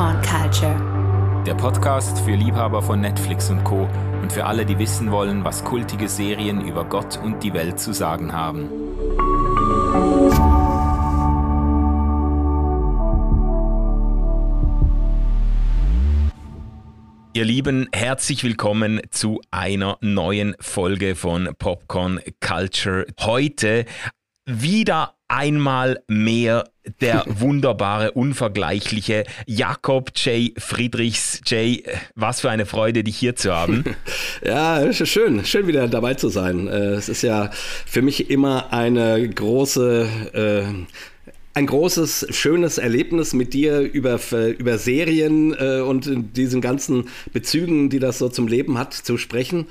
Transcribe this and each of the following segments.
Popcorn Culture. Der Podcast für Liebhaber von Netflix und Co. und für alle, die wissen wollen, was kultige Serien über Gott und die Welt zu sagen haben. Ihr Lieben, herzlich willkommen zu einer neuen Folge von Popcorn Culture. Heute wieder einmal mehr der wunderbare, unvergleichliche Jakob J. Friedrichs. J, was für eine Freude, dich hier zu haben. Ja, schön, schön wieder dabei zu sein. Äh, es ist ja für mich immer eine große äh, ein großes, schönes Erlebnis mit dir über, über Serien äh, und diesen ganzen Bezügen, die das so zum Leben hat, zu sprechen.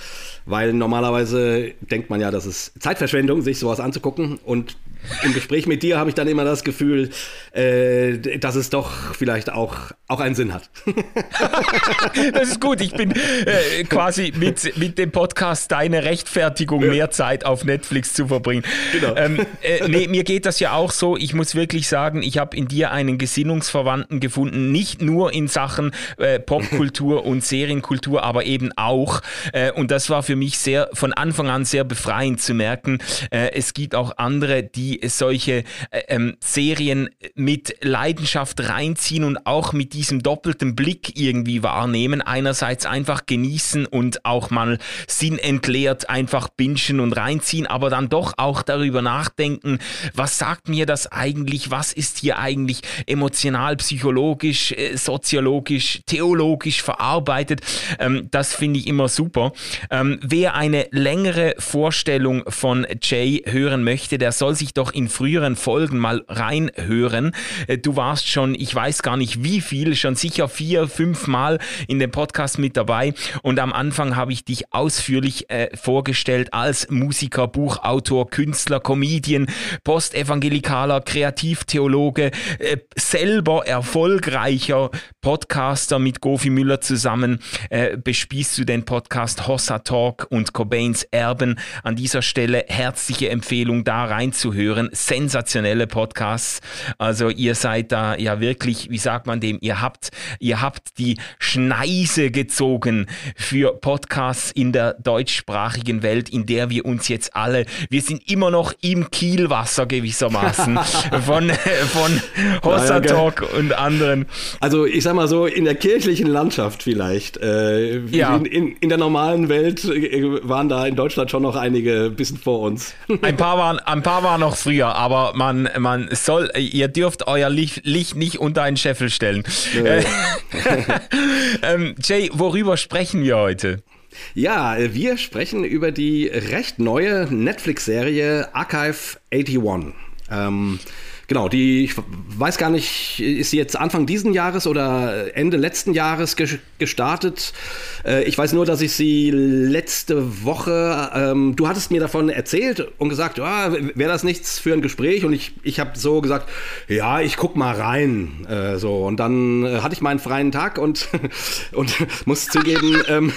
Weil normalerweise denkt man ja, das ist Zeitverschwendung, sich sowas anzugucken. Und im Gespräch mit dir habe ich dann immer das Gefühl, äh, dass es doch vielleicht auch, auch einen Sinn hat. das ist gut. Ich bin äh, quasi mit, mit dem Podcast deine Rechtfertigung, ja. mehr Zeit auf Netflix zu verbringen. Genau. Ähm, äh, nee, mir geht das ja auch so. Ich muss wirklich sagen, ich habe in dir einen Gesinnungsverwandten gefunden, nicht nur in Sachen äh, Popkultur und Serienkultur, aber eben auch. Äh, und das war für mich sehr von Anfang an sehr befreiend zu merken. Äh, es gibt auch andere, die die solche äh, ähm, Serien mit Leidenschaft reinziehen und auch mit diesem doppelten Blick irgendwie wahrnehmen. Einerseits einfach genießen und auch mal sinnentleert einfach bingen und reinziehen, aber dann doch auch darüber nachdenken, was sagt mir das eigentlich, was ist hier eigentlich emotional, psychologisch, äh, soziologisch, theologisch verarbeitet. Ähm, das finde ich immer super. Ähm, wer eine längere Vorstellung von Jay hören möchte, der soll sich doch in früheren Folgen mal reinhören. Äh, du warst schon, ich weiß gar nicht wie viel, schon sicher vier, fünf Mal in dem Podcast mit dabei. Und am Anfang habe ich dich ausführlich äh, vorgestellt als Musiker, Buchautor, Künstler, Comedian, Postevangelikaler, Kreativtheologe, äh, selber erfolgreicher Podcaster mit Gofi Müller zusammen. Äh, bespießt du den Podcast Hossa Talk und Cobains Erben. An dieser Stelle herzliche Empfehlung, da reinzuhören hören. Sensationelle Podcasts. Also ihr seid da ja wirklich, wie sagt man dem, ihr habt, ihr habt die Schneise gezogen für Podcasts in der deutschsprachigen Welt, in der wir uns jetzt alle, wir sind immer noch im Kielwasser gewissermaßen von, von Hossa Talk und anderen. Also ich sag mal so, in der kirchlichen Landschaft vielleicht. Äh, ja. in, in, in, der normalen Welt äh, waren da in Deutschland schon noch einige ein bisschen vor uns. Ein paar waren, ein paar waren noch früher, aber man, man soll, ihr dürft euer Licht, Licht nicht unter einen Scheffel stellen. Nee. ähm, Jay, worüber sprechen wir heute? Ja, wir sprechen über die recht neue Netflix-Serie Archive 81. Ähm, Genau, die, ich weiß gar nicht, ist sie jetzt Anfang diesen Jahres oder Ende letzten Jahres ge gestartet? Äh, ich weiß nur, dass ich sie letzte Woche, ähm, du hattest mir davon erzählt und gesagt, ja, wäre das nichts für ein Gespräch? Und ich, ich habe so gesagt, ja, ich guck mal rein. Äh, so, und dann äh, hatte ich meinen freien Tag und, und muss zugeben, ähm,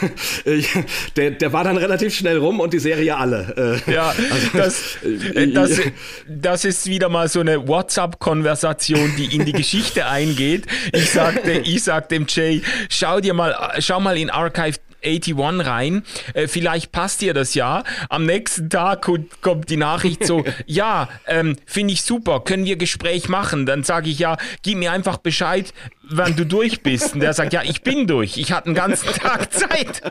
der, der war dann relativ schnell rum und die Serie alle. Äh, ja, also, das, äh, das, das ist wieder mal so eine What WhatsApp-Konversation, die in die Geschichte eingeht. Ich sagte, ich sagte dem Jay, schau dir mal, schau mal in Archive 81 rein. Äh, vielleicht passt dir das ja. Am nächsten Tag kommt die Nachricht so, ja, ähm, finde ich super, können wir Gespräch machen? Dann sage ich ja, gib mir einfach Bescheid, wann du durch bist. Und der sagt, ja, ich bin durch. Ich hatte einen ganzen Tag Zeit.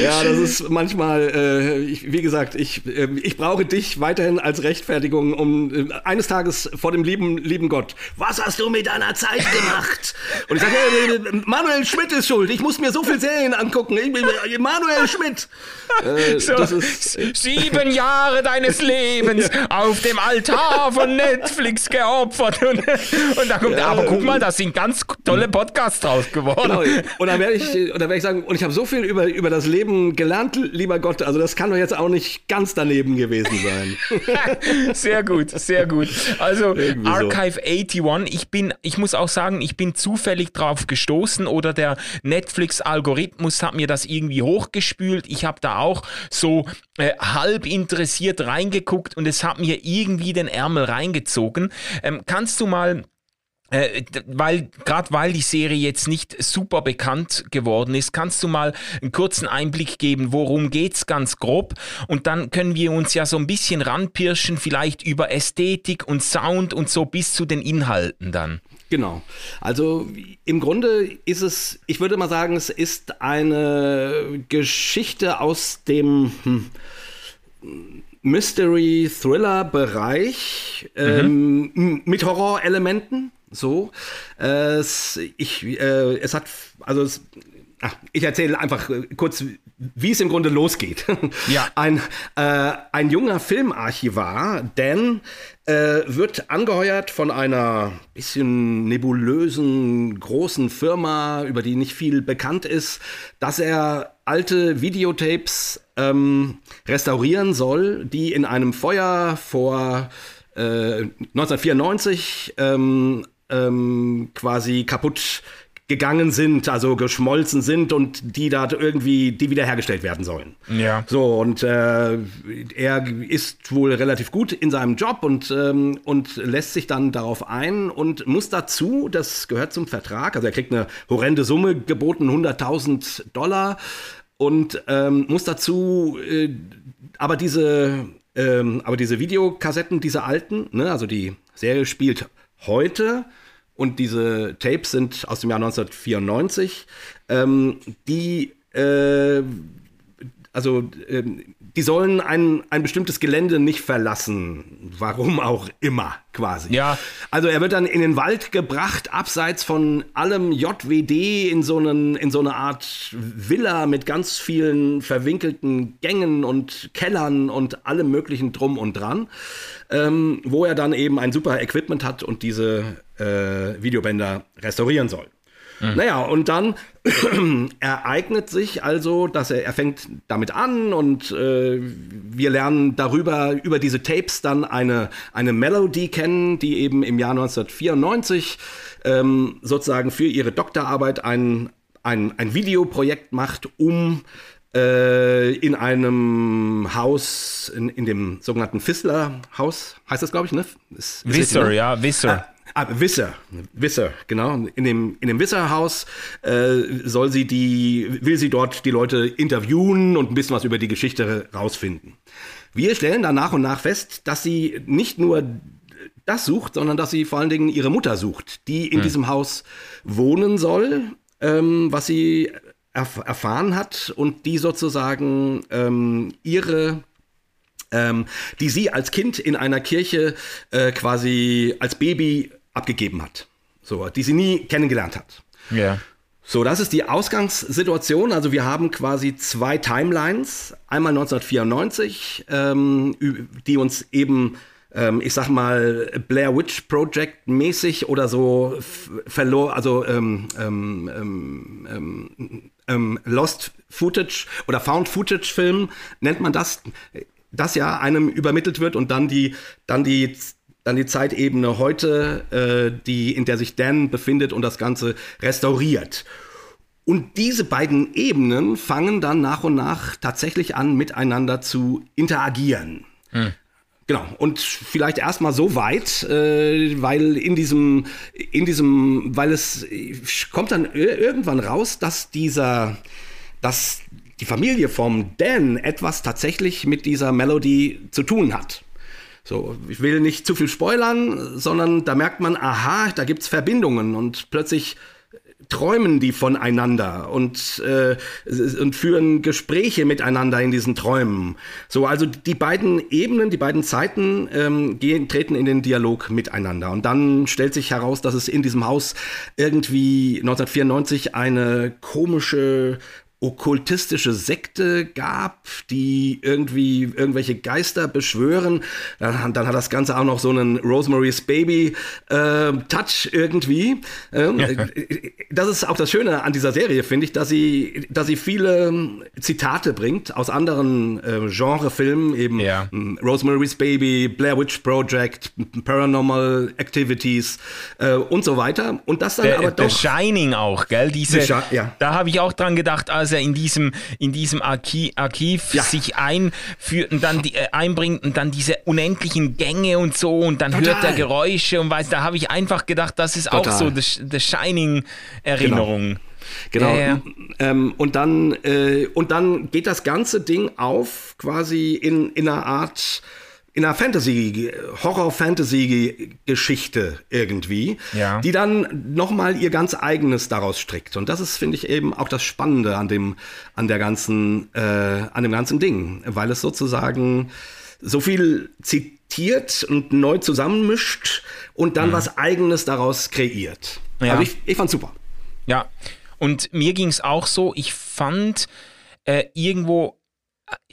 ja, das ist manchmal, äh, ich, wie gesagt, ich, äh, ich brauche dich weiterhin als Rechtfertigung, um äh, eines Tages vor dem lieben, lieben Gott, was hast du mit deiner Zeit gemacht? Und ich sage, äh, Manuel Schmidt ist schuld. Ich muss mir so viel Serien angucken. Ich bin äh, Manuel Schmidt. Äh, so, ist, sieben Jahre deines Lebens auf dem Altar von Netflix geopfert. Und, und da kommt, ja, aber guck mal, da sind ganz tolle Podcasts draus geworden. Genau. Und dann werde ich, und ich sagen, und ich habe so viel über, über das Leben gelernt, lieber Gott, also das kann doch jetzt auch nicht ganz daneben gewesen sein. sehr gut, sehr gut. Also Irgendwie Archive so. 81, ich bin, ich muss auch sagen, ich bin zufällig drauf gestoßen oder der Netflix-Algorithmus hat mir das irgendwie hochgespült. Ich habe da auch so äh, halb interessiert reingeguckt und es hat mir irgendwie den Ärmel reingezogen. Ähm, kannst du mal weil gerade weil die Serie jetzt nicht super bekannt geworden ist, kannst du mal einen kurzen Einblick geben, worum geht's ganz grob und dann können wir uns ja so ein bisschen ranpirschen, vielleicht über Ästhetik und Sound und so bis zu den Inhalten dann. Genau. Also im Grunde ist es, ich würde mal sagen, es ist eine Geschichte aus dem hm, Mystery-Thriller-Bereich mhm. ähm, mit Horrorelementen. So, äh, es, ich, äh, es hat, also es, ach, ich erzähle einfach kurz, wie es im Grunde losgeht. Ja. Ein, äh, ein junger Filmarchivar, Dan, äh, wird angeheuert von einer bisschen nebulösen großen Firma, über die nicht viel bekannt ist, dass er alte Videotapes ähm, restaurieren soll, die in einem Feuer vor 1994 äh, ähm, ähm, quasi kaputt gegangen sind, also geschmolzen sind und die da irgendwie, die wiederhergestellt werden sollen. Ja. So, und äh, er ist wohl relativ gut in seinem Job und, ähm, und lässt sich dann darauf ein und muss dazu, das gehört zum Vertrag, also er kriegt eine horrende Summe geboten, 100.000 Dollar und ähm, muss dazu äh, aber diese ähm, aber diese Videokassetten, diese alten, ne, also die Serie spielt heute und diese Tapes sind aus dem Jahr 1994, ähm, die äh, also ähm, die sollen ein, ein bestimmtes Gelände nicht verlassen. Warum auch immer, quasi. Ja. Also er wird dann in den Wald gebracht, abseits von allem JWD, in so, einen, in so eine Art Villa mit ganz vielen verwinkelten Gängen und Kellern und allem möglichen drum und dran, ähm, wo er dann eben ein super Equipment hat und diese äh, Videobänder restaurieren soll. Mhm. Naja, und dann ereignet sich also, dass er, er fängt damit an und äh, wir lernen darüber, über diese Tapes dann eine, eine Melody kennen, die eben im Jahr 1994 ähm, sozusagen für ihre Doktorarbeit ein, ein, ein Videoprojekt macht, um äh, in einem Haus, in, in dem sogenannten Fissler-Haus, heißt das, glaube ich, ne? Visser, ja, Visser. Ah, Wisser, Wisser, genau. In dem, in dem Wisserhaus äh, soll sie die, will sie dort die Leute interviewen und ein bisschen was über die Geschichte rausfinden. Wir stellen dann nach und nach fest, dass sie nicht nur das sucht, sondern dass sie vor allen Dingen ihre Mutter sucht, die in hm. diesem Haus wohnen soll, ähm, was sie erf erfahren hat und die sozusagen ähm, ihre ähm, die sie als Kind in einer Kirche äh, quasi als Baby abgegeben hat. So, die sie nie kennengelernt hat. Ja. So, das ist die Ausgangssituation. Also wir haben quasi zwei Timelines. Einmal 1994, ähm, die uns eben, ähm, ich sag mal, Blair Witch Project mäßig oder so verlor, also ähm, ähm, ähm, ähm, Lost Footage oder Found Footage Film nennt man das, das ja einem übermittelt wird und dann die, dann die dann die Zeitebene heute, äh, die, in der sich Dan befindet und das Ganze restauriert. Und diese beiden Ebenen fangen dann nach und nach tatsächlich an, miteinander zu interagieren. Hm. Genau, und vielleicht erstmal so weit, äh, weil in diesem, in diesem, weil es kommt dann irgendwann raus, dass dieser, dass die Familie vom Dan etwas tatsächlich mit dieser Melodie zu tun hat. So, ich will nicht zu viel spoilern, sondern da merkt man, aha, da gibt's Verbindungen und plötzlich träumen die voneinander und, äh, und führen Gespräche miteinander in diesen Träumen. So, also die beiden Ebenen, die beiden Zeiten ähm, gehen, treten in den Dialog miteinander. Und dann stellt sich heraus, dass es in diesem Haus irgendwie 1994 eine komische okkultistische Sekte gab, die irgendwie irgendwelche Geister beschwören. Dann, dann hat das Ganze auch noch so einen Rosemary's Baby äh, Touch irgendwie. Ähm, ja. Das ist auch das Schöne an dieser Serie, finde ich, dass sie, dass sie viele Zitate bringt aus anderen äh, Genrefilmen, eben ja. Rosemary's Baby, Blair Witch Project, Paranormal Activities äh, und so weiter. Und das dann der, aber doch. The Shining auch, gell? Diese, ja. Da habe ich auch dran gedacht, als er in diesem, in diesem Archiv, Archiv ja. sich einführt und dann die, äh, einbringt und dann diese unendlichen Gänge und so und dann Total. hört er Geräusche und weiß, da habe ich einfach gedacht, das ist Total. auch so The, Shining-Erinnerung. Genau. Genau. Ja, ja. Ähm, und, dann, äh, und dann geht das ganze Ding auf quasi in, in einer Art in einer Fantasy, Horror-Fantasy-Geschichte irgendwie, ja. die dann nochmal ihr ganz eigenes daraus strickt. Und das ist, finde ich, eben auch das Spannende an dem, an der ganzen, äh, an dem ganzen Ding, weil es sozusagen so viel zitiert und neu zusammenmischt und dann mhm. was Eigenes daraus kreiert. Ja. Also ich, ich fand's super. Ja, und mir ging es auch so, ich fand äh, irgendwo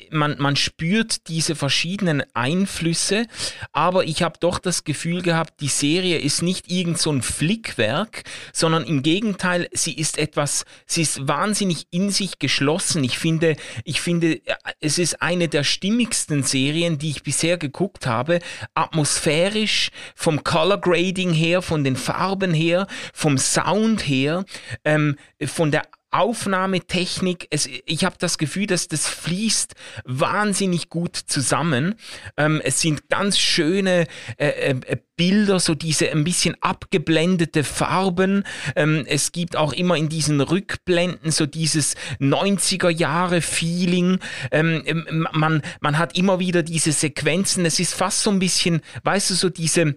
man, man spürt diese verschiedenen Einflüsse, aber ich habe doch das Gefühl gehabt, die Serie ist nicht irgend so ein Flickwerk, sondern im Gegenteil, sie ist etwas, sie ist wahnsinnig in sich geschlossen. Ich finde, ich finde, es ist eine der stimmigsten Serien, die ich bisher geguckt habe. Atmosphärisch, vom Color Grading her, von den Farben her, vom Sound her, ähm, von der Aufnahmetechnik, es, ich habe das Gefühl, dass das fließt wahnsinnig gut zusammen. Ähm, es sind ganz schöne äh, äh, Bilder, so diese ein bisschen abgeblendete Farben. Ähm, es gibt auch immer in diesen Rückblenden so dieses 90er Jahre Feeling. Ähm, ähm, man, man hat immer wieder diese Sequenzen. Es ist fast so ein bisschen, weißt du, so diese,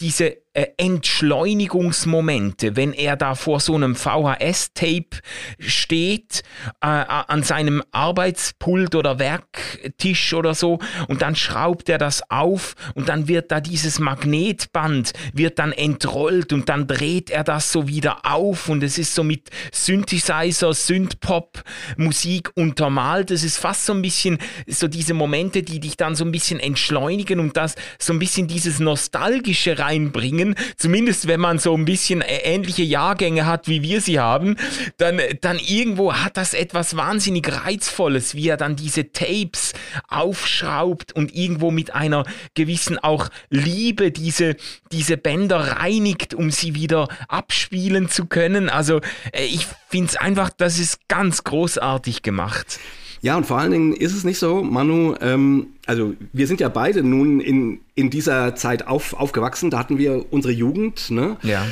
diese äh, Entschleunigungsmomente, wenn er da vor so einem VHS-Tape steht, äh, an seinem Arbeitspult oder Werktisch oder so, und dann schraubt er das auf und dann wird da dieses Magnetband, wird dann entrollt und dann dreht er das so wieder auf und es ist so mit Synthesizer, Synthpop, Musik untermalt. Es ist fast so ein bisschen so diese Momente, die dich dann so ein bisschen entschleunigen und das so ein bisschen dieses Nostalgische reinbringen bringen. Zumindest wenn man so ein bisschen ähnliche Jahrgänge hat, wie wir sie haben, dann, dann irgendwo hat das etwas wahnsinnig Reizvolles, wie er dann diese Tapes aufschraubt und irgendwo mit einer gewissen auch Liebe diese, diese Bänder reinigt, um sie wieder abspielen zu können. Also äh, ich finde es einfach, das ist ganz großartig gemacht. Ja, und vor allen Dingen ist es nicht so, Manu, ähm, also wir sind ja beide nun in, in dieser Zeit auf, aufgewachsen, da hatten wir unsere Jugend, ne? Ja.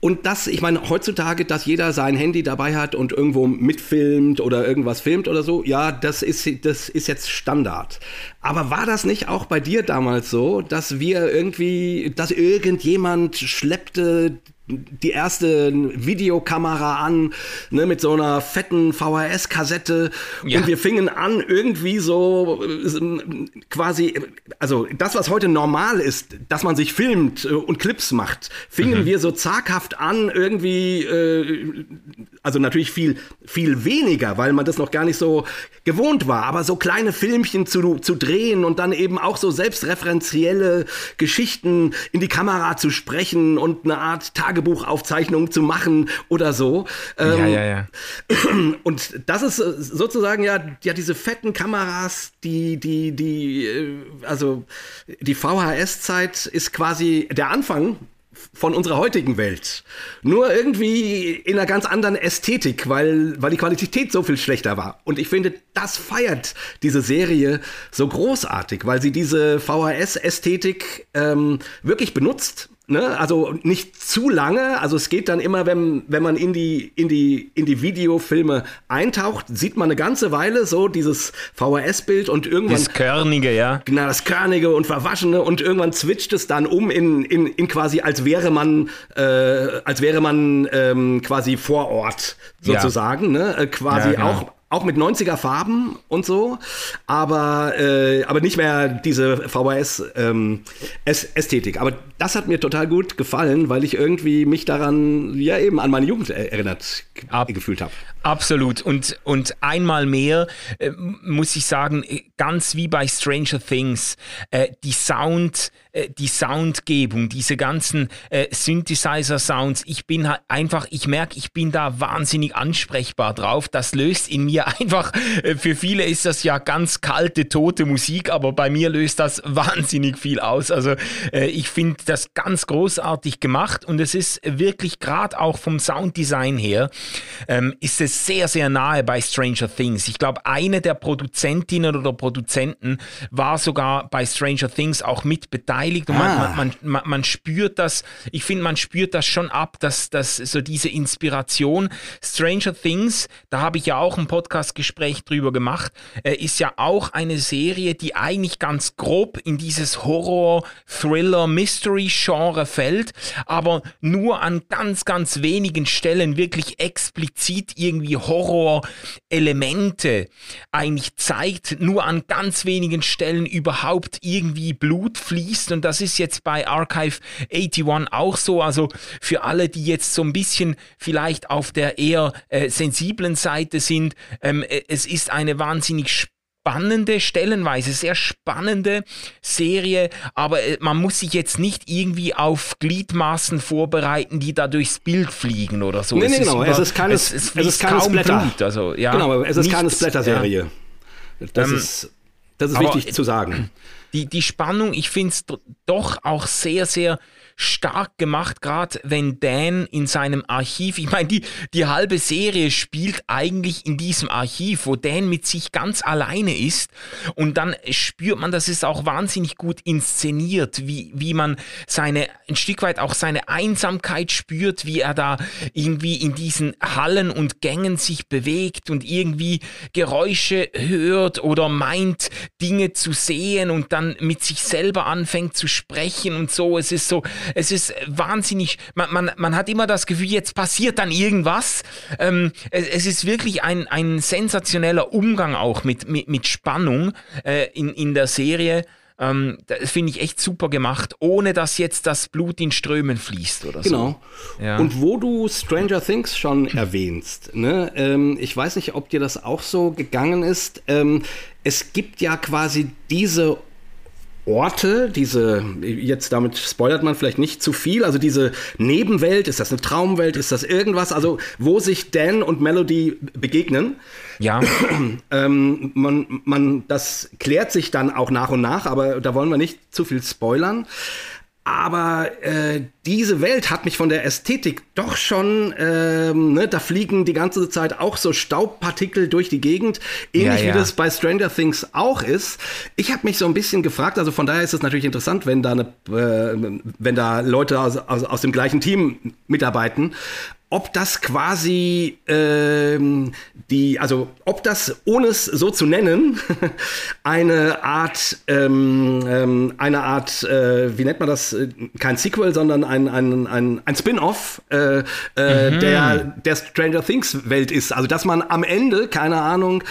Und das, ich meine, heutzutage, dass jeder sein Handy dabei hat und irgendwo mitfilmt oder irgendwas filmt oder so, ja, das ist, das ist jetzt Standard. Aber war das nicht auch bei dir damals so, dass wir irgendwie, dass irgendjemand schleppte die erste Videokamera an, ne, mit so einer fetten VHS-Kassette. Ja. Und wir fingen an, irgendwie so äh, quasi, also das, was heute normal ist, dass man sich filmt äh, und Clips macht, fingen mhm. wir so zaghaft an, irgendwie, äh, also natürlich viel, viel weniger, weil man das noch gar nicht so gewohnt war, aber so kleine Filmchen zu, zu drehen und dann eben auch so selbstreferenzielle Geschichten in die Kamera zu sprechen und eine Art Tage Tagebuchaufzeichnungen zu machen oder so. Ähm, ja, ja, ja. Und das ist äh, sozusagen ja, ja diese fetten Kameras, die, die, die, äh, also die VHS-Zeit ist quasi der Anfang von unserer heutigen Welt. Nur irgendwie in einer ganz anderen Ästhetik, weil, weil die Qualität so viel schlechter war. Und ich finde, das feiert diese Serie so großartig, weil sie diese VHS-Ästhetik ähm, wirklich benutzt Ne? Also nicht zu lange. Also es geht dann immer, wenn, wenn man in die, in, die, in die Videofilme eintaucht, sieht man eine ganze Weile so dieses VHS-Bild und irgendwann. Das Körnige, ja. Genau, das Körnige und Verwaschene und irgendwann switcht es dann um in, in, in quasi, als wäre man, äh, als wäre man ähm, quasi vor Ort sozusagen, ja. ne? Äh, quasi ja, genau. auch auch mit 90er Farben und so, aber, äh, aber nicht mehr diese VHS-Ästhetik. Ähm, aber das hat mir total gut gefallen, weil ich irgendwie mich daran, ja eben an meine Jugend erinnert Ab, gefühlt habe. Absolut. Und, und einmal mehr äh, muss ich sagen, ganz wie bei Stranger Things, äh, die Sound, äh, die Soundgebung, diese ganzen äh, Synthesizer-Sounds, ich bin halt einfach, ich merke, ich bin da wahnsinnig ansprechbar drauf. Das löst in mir einfach, äh, für viele ist das ja ganz kalte, tote Musik, aber bei mir löst das wahnsinnig viel aus. Also äh, ich finde das ganz großartig gemacht und es ist wirklich gerade auch vom Sounddesign her, ähm, ist es sehr, sehr nahe bei Stranger Things. Ich glaube, eine der Produzentinnen oder Produzenten war sogar bei Stranger Things auch mit beteiligt und ah. man, man, man, man, spürt das, ich finde, man spürt das schon ab, dass, dass so diese Inspiration. Stranger Things, da habe ich ja auch ein Podcast-Gespräch drüber gemacht, äh, ist ja auch eine Serie, die eigentlich ganz grob in dieses Horror, Thriller, Mystery-Genre fällt, aber nur an ganz, ganz wenigen Stellen wirklich explizit irgendwie Horror-Elemente eigentlich zeigt, nur an ganz wenigen Stellen überhaupt irgendwie Blut fließt und das ist jetzt bei Archive 81 auch so, also für alle, die jetzt so ein bisschen vielleicht auf der eher äh, sensiblen Seite sind, ähm, äh, es ist eine wahnsinnig spannende, stellenweise sehr spannende Serie, aber äh, man muss sich jetzt nicht irgendwie auf Gliedmaßen vorbereiten, die da durchs Bild fliegen oder so. Nee, nee, genau, es ist keine, es, es, es ist keine Splatter. Blut, also, ja, genau, es ist nichts, keine Splatter-Serie. Ja. Das, ähm, ist, das ist wichtig zu sagen. Die, die Spannung, ich finde es doch auch sehr, sehr stark gemacht, gerade wenn Dan in seinem Archiv, ich meine, die, die halbe Serie spielt eigentlich in diesem Archiv, wo Dan mit sich ganz alleine ist und dann spürt man, dass es auch wahnsinnig gut inszeniert, wie, wie man seine, ein Stück weit auch seine Einsamkeit spürt, wie er da irgendwie in diesen Hallen und Gängen sich bewegt und irgendwie Geräusche hört oder meint, Dinge zu sehen und dann mit sich selber anfängt zu sprechen und so. Es ist so, es ist wahnsinnig, man, man, man hat immer das Gefühl, jetzt passiert dann irgendwas. Ähm, es, es, ist wirklich ein, ein sensationeller Umgang auch mit, mit, mit Spannung äh, in, in der Serie. Ähm, das finde ich echt super gemacht, ohne dass jetzt das Blut in Strömen fließt oder genau. so. Genau. Ja. Und wo du Stranger Things schon erwähnst, ne, ähm, ich weiß nicht, ob dir das auch so gegangen ist. Ähm, es gibt ja quasi diese Orte, diese, jetzt damit spoilert man vielleicht nicht zu viel, also diese Nebenwelt, ist das eine Traumwelt, ist das irgendwas, also wo sich Dan und Melody begegnen. Ja. ähm, man, man, das klärt sich dann auch nach und nach, aber da wollen wir nicht zu viel spoilern. Aber äh, diese Welt hat mich von der Ästhetik doch schon, ähm, ne, da fliegen die ganze Zeit auch so Staubpartikel durch die Gegend, ähnlich ja, ja. wie das bei Stranger Things auch ist. Ich habe mich so ein bisschen gefragt, also von daher ist es natürlich interessant, wenn da, eine, äh, wenn da Leute aus, aus, aus dem gleichen Team mitarbeiten ob das quasi ähm, die, also ob das, ohne es so zu nennen, eine Art, ähm, ähm, eine Art, äh, wie nennt man das, kein Sequel, sondern ein, ein, ein, ein Spin-off äh, äh, mhm. der, der Stranger Things Welt ist. Also dass man am Ende, keine Ahnung,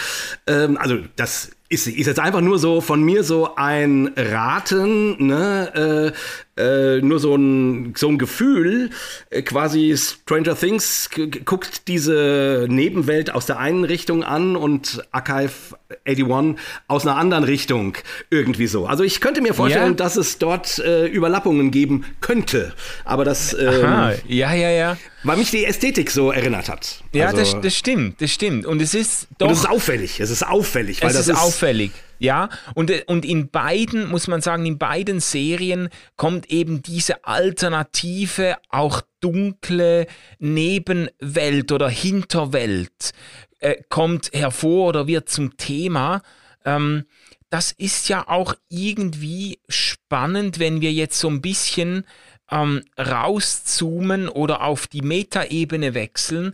ähm, also das ist, ist jetzt einfach nur so von mir so ein Raten, ne, äh, nur so ein, so ein Gefühl, äh, quasi Stranger Things guckt diese Nebenwelt aus der einen Richtung an und Archive 81 aus einer anderen Richtung irgendwie so. Also ich könnte mir vorstellen, ja. dass es dort äh, Überlappungen geben könnte, aber das ähm, Aha, ja, ja, ja. Weil mich die Ästhetik so erinnert hat. Ja, also, das, das stimmt, das stimmt. Und es ist doch. Und es ist auffällig, es ist auffällig. Weil es das ist, ist auffällig. Ja, und, und in beiden, muss man sagen, in beiden Serien kommt eben diese alternative, auch dunkle Nebenwelt oder Hinterwelt äh, kommt hervor oder wird zum Thema. Ähm, das ist ja auch irgendwie spannend, wenn wir jetzt so ein bisschen ähm, rauszoomen oder auf die Metaebene wechseln,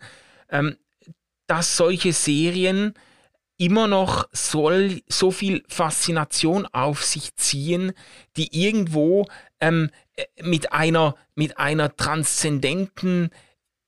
ähm, dass solche Serien immer noch soll so viel Faszination auf sich ziehen, die irgendwo ähm, äh, mit einer mit einer transzendenten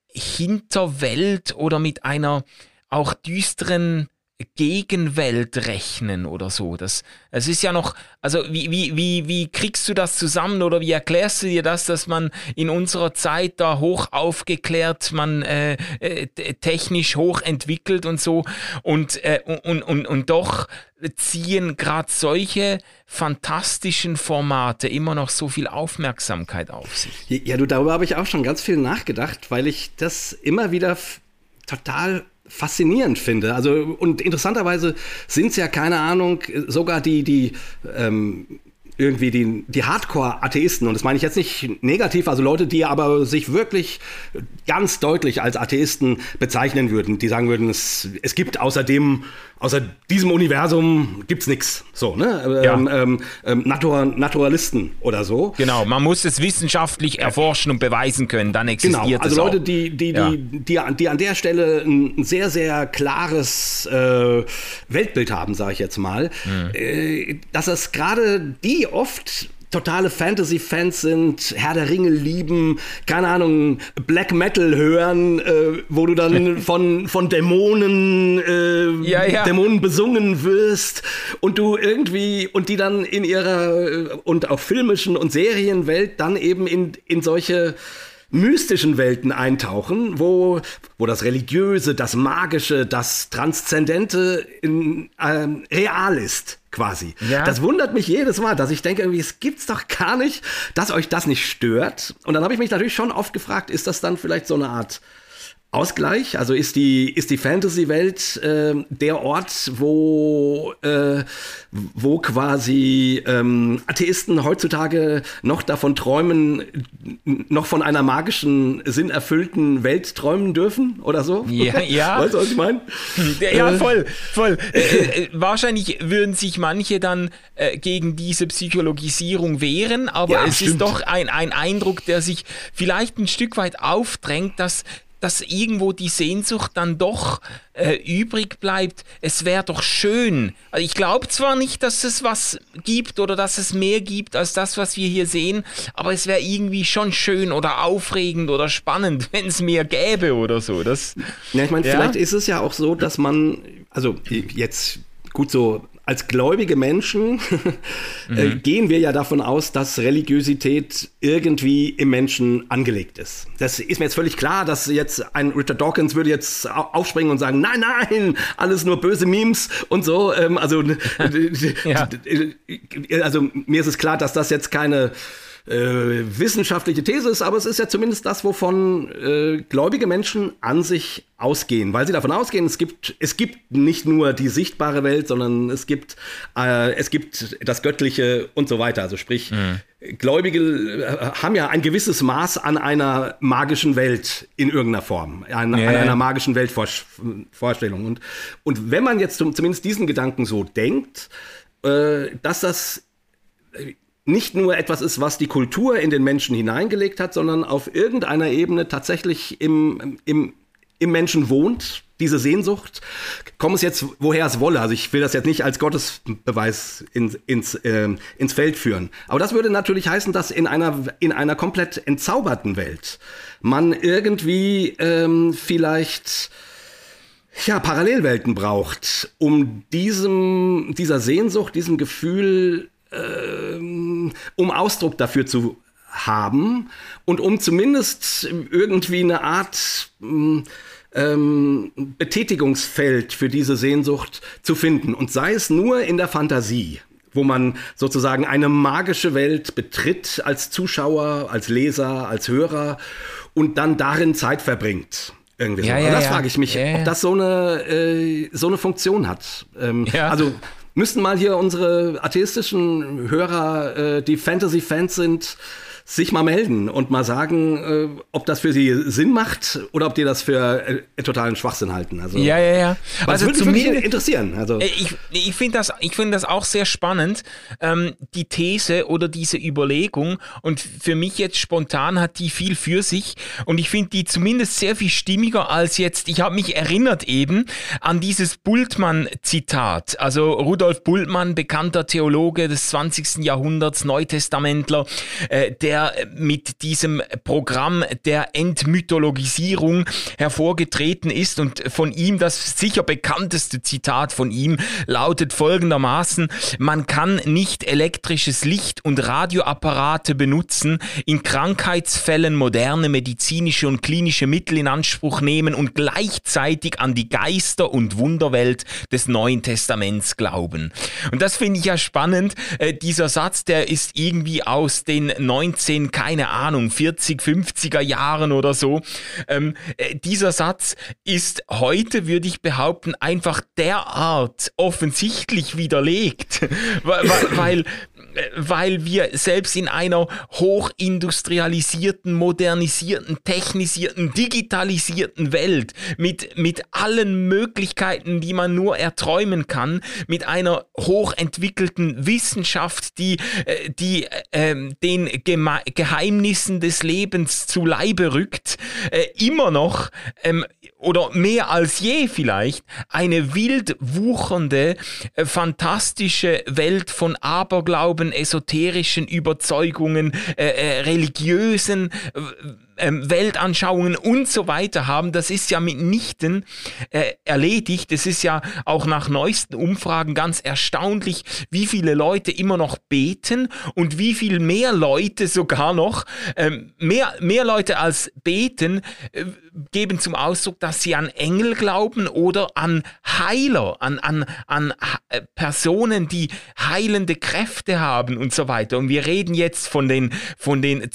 Hinterwelt oder mit einer auch düsteren Gegenwelt rechnen oder so. Das, es ist ja noch, also wie, wie, wie, wie kriegst du das zusammen oder wie erklärst du dir das, dass man in unserer Zeit da hoch aufgeklärt, man äh, äh, technisch hoch entwickelt und so und, äh, und, und, und doch ziehen gerade solche fantastischen Formate immer noch so viel Aufmerksamkeit auf sich. Ja, du, darüber habe ich auch schon ganz viel nachgedacht, weil ich das immer wieder total faszinierend finde. Also und interessanterweise sind es ja keine Ahnung sogar die die ähm, irgendwie die, die Hardcore-Atheisten, und das meine ich jetzt nicht negativ, also Leute, die aber sich wirklich ganz deutlich als Atheisten bezeichnen würden, die sagen würden, es, es gibt außerdem, außer diesem Universum gibt's nichts. So, ne? Ja. Ähm, ähm, ähm, Natur, Naturalisten oder so. Genau, man muss es wissenschaftlich erforschen und beweisen können, dann existiert Genau, also es Leute, auch. die, die, Ja. die, die, die an der Stelle ein sehr, sehr klares äh, Weltbild haben, sage ich jetzt mal, Mhm. äh, dass es gerade die oft totale Fantasy-Fans sind, Herr der Ringe lieben, keine Ahnung, Black Metal hören, äh, wo du dann von, von Dämonen, äh, Ja, ja. Dämonen besungen wirst und du irgendwie, und die dann in ihrer, äh, und auch filmischen und Serienwelt dann eben in, in solche mystischen Welten eintauchen, wo, wo das Religiöse, das Magische, das Transzendente in, ähm, real ist, quasi. Ja. Das wundert mich jedes Mal, dass ich denke, irgendwie, es gibt's doch gar nicht, dass euch das nicht stört. Und dann habe ich mich natürlich schon oft gefragt, ist das dann vielleicht so eine Art Ausgleich? Also ist die, ist die Fantasy-Welt äh, der Ort, wo, äh, wo quasi ähm, Atheisten heutzutage noch davon träumen, noch von einer magischen, sinnerfüllten Welt träumen dürfen oder so? Ja, ja. Weißt du, was ich meine? Ja, Äh, voll, voll. Äh, äh, wahrscheinlich würden sich manche dann äh, gegen diese Psychologisierung wehren, aber Ja, es stimmt. ist doch ein, ein Eindruck, der sich vielleicht ein Stück weit aufdrängt, dass dass irgendwo die Sehnsucht dann doch äh, übrig bleibt. Es wäre doch schön. Also ich glaube zwar nicht, dass es was gibt oder dass es mehr gibt als das, was wir hier sehen, aber es wäre irgendwie schon schön oder aufregend oder spannend, wenn es mehr gäbe oder so. Das, Ja, ich meine, Ja? vielleicht ist es ja auch so, dass man, also jetzt gut so, als gläubige Menschen äh, gehen wir ja davon aus, dass Religiosität irgendwie im Menschen angelegt ist. Das ist mir jetzt völlig klar, dass jetzt ein Richard Dawkins würde jetzt au- aufspringen und sagen, nein, nein, alles nur böse Memes und so. Ähm, also, Ja. also mir ist es klar, dass das jetzt keine äh, wissenschaftliche These ist, aber es ist ja zumindest das, wovon äh, gläubige Menschen an sich ausgehen, weil sie davon ausgehen, es gibt, es gibt nicht nur die sichtbare Welt, sondern es gibt, äh, es gibt das Göttliche und so weiter. Also sprich, Gläubige äh, haben ja ein gewisses Maß an einer magischen Welt in irgendeiner Form, an, Ja, an einer magischen Weltvorstellung. Und, und wenn man jetzt zum, zumindest diesen Gedanken so denkt, äh, dass das nicht nur etwas ist, was die Kultur in den Menschen hineingelegt hat, sondern auf irgendeiner Ebene tatsächlich im, im, im Menschen wohnt, diese Sehnsucht, komm es jetzt, woher es wolle. Also ich will das jetzt nicht als Gottesbeweis ins, ins, ähm, ins Feld führen. Aber das würde natürlich heißen, dass in einer, in einer komplett entzauberten Welt man irgendwie ähm, vielleicht ja, Parallelwelten braucht, um diesem, dieser Sehnsucht, diesem Gefühl, ähm, um Ausdruck dafür zu haben und um zumindest irgendwie eine Art ähm, ähm, Betätigungsfeld für diese Sehnsucht zu finden. Und sei es nur in der Fantasie, wo man sozusagen eine magische Welt betritt als Zuschauer, als Leser, als Hörer und dann darin Zeit verbringt. Irgendwie so. Ja, ja, und das ja. frage ich mich, Ja, ja. ob das so eine, äh, so eine Funktion hat. Ähm, Ja. Also müssten mal hier unsere atheistischen Hörer, äh, die Fantasy-Fans sind, sich mal melden und mal sagen, äh, ob das für sie Sinn macht oder ob die das für äh, totalen Schwachsinn halten. Also, ja, ja, ja. Also würde mich interessieren. Also, Äh, Ich, ich finde das, ich find das auch sehr spannend, ähm, die These oder diese Überlegung. Und für mich jetzt spontan hat die viel für sich. Und ich finde die zumindest sehr viel stimmiger als jetzt. Ich habe mich erinnert eben an dieses Bultmann-Zitat. Also Rudolf Bultmann, bekannter Theologe des 20. Jahrhunderts, Neutestamentler, äh, der mit diesem Programm der Entmythologisierung hervorgetreten ist. Und von ihm das sicher bekannteste Zitat von ihm lautet folgendermaßen, man kann nicht elektrisches Licht und Radioapparate benutzen, in Krankheitsfällen moderne medizinische und klinische Mittel in Anspruch nehmen und gleichzeitig an die Geister- und Wunderwelt des Neuen Testaments glauben. Und das finde ich ja spannend. Äh, dieser Satz, der ist irgendwie aus den 90 19, keine Ahnung, 40, 50er Jahren oder so. Ähm, äh, dieser Satz ist heute, würde ich behaupten, einfach derart offensichtlich widerlegt, weil, weil weil wir selbst in einer hochindustrialisierten, modernisierten, technisierten, digitalisierten Welt mit, mit allen Möglichkeiten, die man nur erträumen kann, mit einer hochentwickelten Wissenschaft, die, äh, die äh, den Geme Geheimnissen des Lebens zu Leibe rückt, äh, immer noch ähm, oder mehr als je vielleicht eine wild wuchernde, äh, fantastische Welt von Aberglauben, esoterischen Überzeugungen, äh, äh, religiösen ähm, Weltanschauungen und so weiter haben, das ist ja mitnichten äh, erledigt. Es ist ja auch nach neuesten Umfragen ganz erstaunlich, wie viele Leute immer noch beten und wie viel mehr Leute sogar noch, ähm, mehr, mehr Leute als beten, äh, geben zum Ausdruck, dass sie an Engel glauben oder an Heiler, an, an, an äh, Personen, die heilende Kräfte haben und so weiter. Und wir reden jetzt von den, von den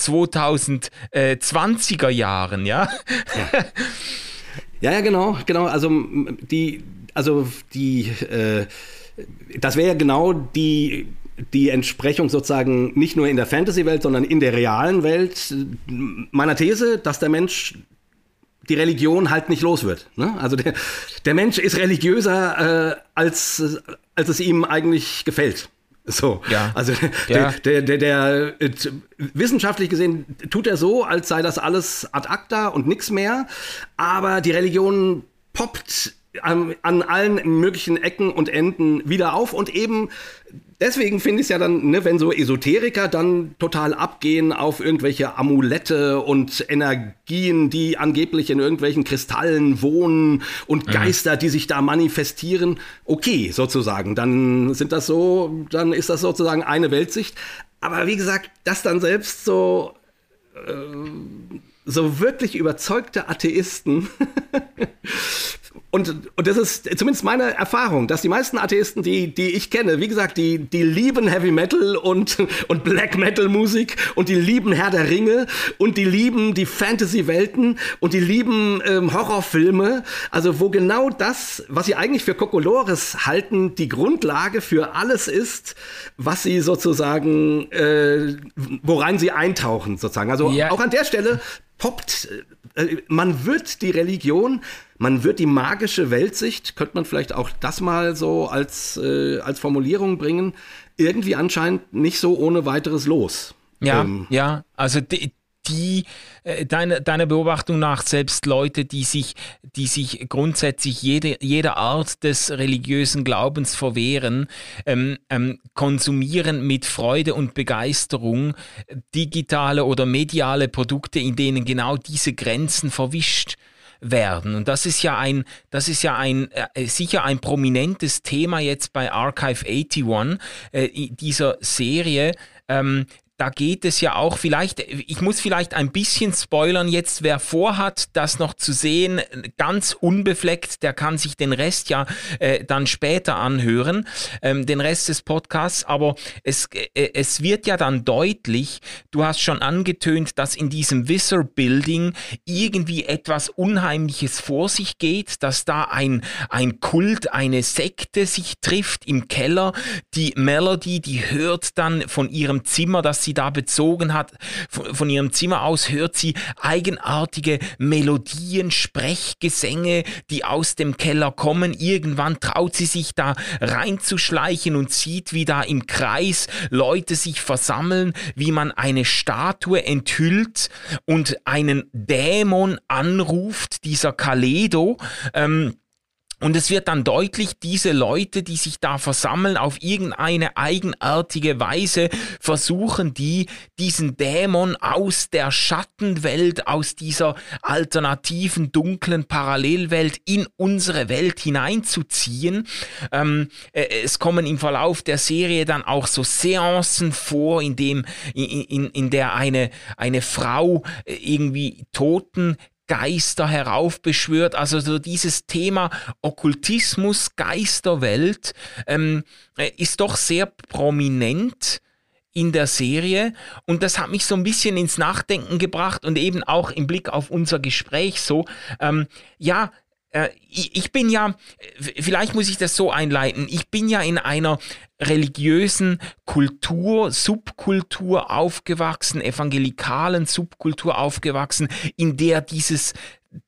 2020er Jahren, ja? Ja, ja, ja genau, genau. Also die, also die, äh, das wäre ja genau die die Entsprechung sozusagen nicht nur in der Fantasy-Welt, sondern in der realen Welt meiner These, dass der Mensch die Religion halt nicht los wird. Ne? Also der, der Mensch ist religiöser, äh, als, als es ihm eigentlich gefällt. So, ja. also. Der, der, der, der, äh, wissenschaftlich gesehen tut er so, als sei das alles ad acta und nichts mehr, aber die Religion poppt an, an allen möglichen Ecken und Enden wieder auf und eben deswegen finde ich es ja dann, ne, wenn so Esoteriker dann total abgehen auf irgendwelche Amulette und Energien, die angeblich in irgendwelchen Kristallen wohnen und mhm. Geister, die sich da manifestieren, okay, sozusagen, dann sind das so, dann ist das sozusagen eine Weltsicht. Aber wie gesagt, das dann selbst so äh, so wirklich überzeugte Atheisten und, und das ist zumindest meine Erfahrung, dass die meisten Atheisten, die, die ich kenne, wie gesagt, die, die lieben Heavy Metal und, und Black Metal Musik und die lieben Herr der Ringe und die lieben die Fantasy-Welten und die lieben ähm, Horrorfilme. Also wo genau das, was sie eigentlich für Kokolores halten, die Grundlage für alles ist, was sie sozusagen, äh, worein sie eintauchen sozusagen. Also ja. auch an der Stelle poppt, äh, man wird die Religion man wird die magische Weltsicht, könnte man vielleicht auch das mal so als, äh, als Formulierung bringen, irgendwie anscheinend nicht so ohne weiteres los. Ja, ähm, ja, also die, die äh, deiner deine Beobachtung nach selbst Leute, die sich, die sich grundsätzlich jede, jeder Art des religiösen Glaubens verwehren, ähm, ähm, konsumieren mit Freude und Begeisterung digitale oder mediale Produkte, in denen genau diese Grenzen verwischt werden. Und das ist ja ein, das ist ja ein, äh, sicher ein prominentes Thema jetzt bei Archive 81, äh, dieser Serie, ähm, da geht es ja auch vielleicht, ich muss vielleicht ein bisschen spoilern jetzt, wer vorhat, das noch zu sehen, ganz unbefleckt, der kann sich den Rest ja äh, dann später anhören, ähm, den Rest des Podcasts, aber es, äh, es wird ja dann deutlich, du hast schon angetönt, dass in diesem Visor Building irgendwie etwas Unheimliches vor sich geht, dass da ein, ein Kult, eine Sekte sich trifft im Keller, die Melody, die hört dann von ihrem Zimmer, dass sie sie da bezogen hat. Von, von ihrem Zimmer aus hört sie eigenartige Melodien, Sprechgesänge, die aus dem Keller kommen. Irgendwann traut sie sich da reinzuschleichen und sieht, wie da im Kreis Leute sich versammeln, wie man eine Statue enthüllt und einen Dämon anruft, dieser Kaledo. Ähm, und es wird dann deutlich, diese Leute, die sich da versammeln, auf irgendeine eigenartige Weise versuchen die, diesen Dämon aus der Schattenwelt, aus dieser alternativen, dunklen Parallelwelt in unsere Welt hineinzuziehen. Ähm, äh, es kommen im Verlauf der Serie dann auch so Seancen vor, in dem, in, in, in der eine, eine Frau äh, irgendwie Toten Geister heraufbeschwört. Also so dieses Thema Okkultismus, Geisterwelt ähm, äh, ist doch sehr prominent in der Serie und das hat mich so ein bisschen ins Nachdenken gebracht und eben auch im Blick auf unser Gespräch so, ähm, ja, ich bin ja, vielleicht muss ich das so einleiten, ich bin ja in einer religiösen Kultur, Subkultur aufgewachsen, evangelikalen Subkultur aufgewachsen, in der dieses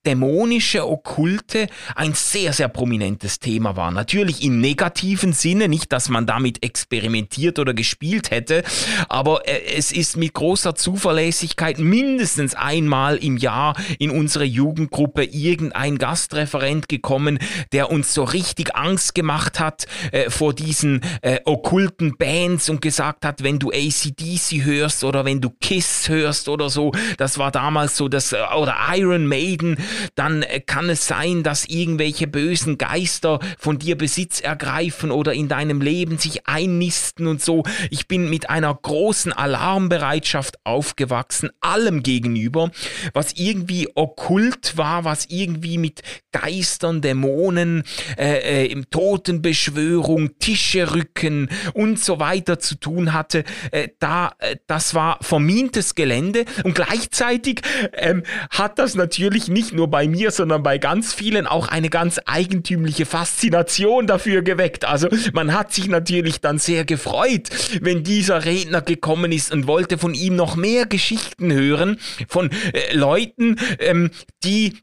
dämonische, okkulte ein sehr, sehr prominentes Thema war. Natürlich im negativen Sinne, nicht, dass man damit experimentiert oder gespielt hätte, aber äh, es ist mit großer Zuverlässigkeit mindestens einmal im Jahr in unsere Jugendgruppe irgendein Gastreferent gekommen, der uns so richtig Angst gemacht hat äh, vor diesen äh, okkulten Bands und gesagt hat, wenn du ACDC hörst oder wenn du Kiss hörst oder so, das war damals so das, äh, oder Iron Maiden, dann äh, kann es sein, dass irgendwelche bösen Geister von dir Besitz ergreifen oder in deinem Leben sich einnisten und so. Ich bin mit einer großen Alarmbereitschaft aufgewachsen, allem gegenüber, was irgendwie okkult war, was irgendwie mit Geistern, Dämonen, äh, äh, Totenbeschwörung, Tische rücken und so weiter zu tun hatte. Äh, da, äh, das war vermintes Gelände und gleichzeitig ähm, hat das natürlich nicht nicht nur bei mir, sondern bei ganz vielen auch eine ganz eigentümliche Faszination dafür geweckt. Also man hat sich natürlich dann sehr gefreut, wenn dieser Redner gekommen ist und wollte von ihm noch mehr Geschichten hören von äh, Leuten, ähm, die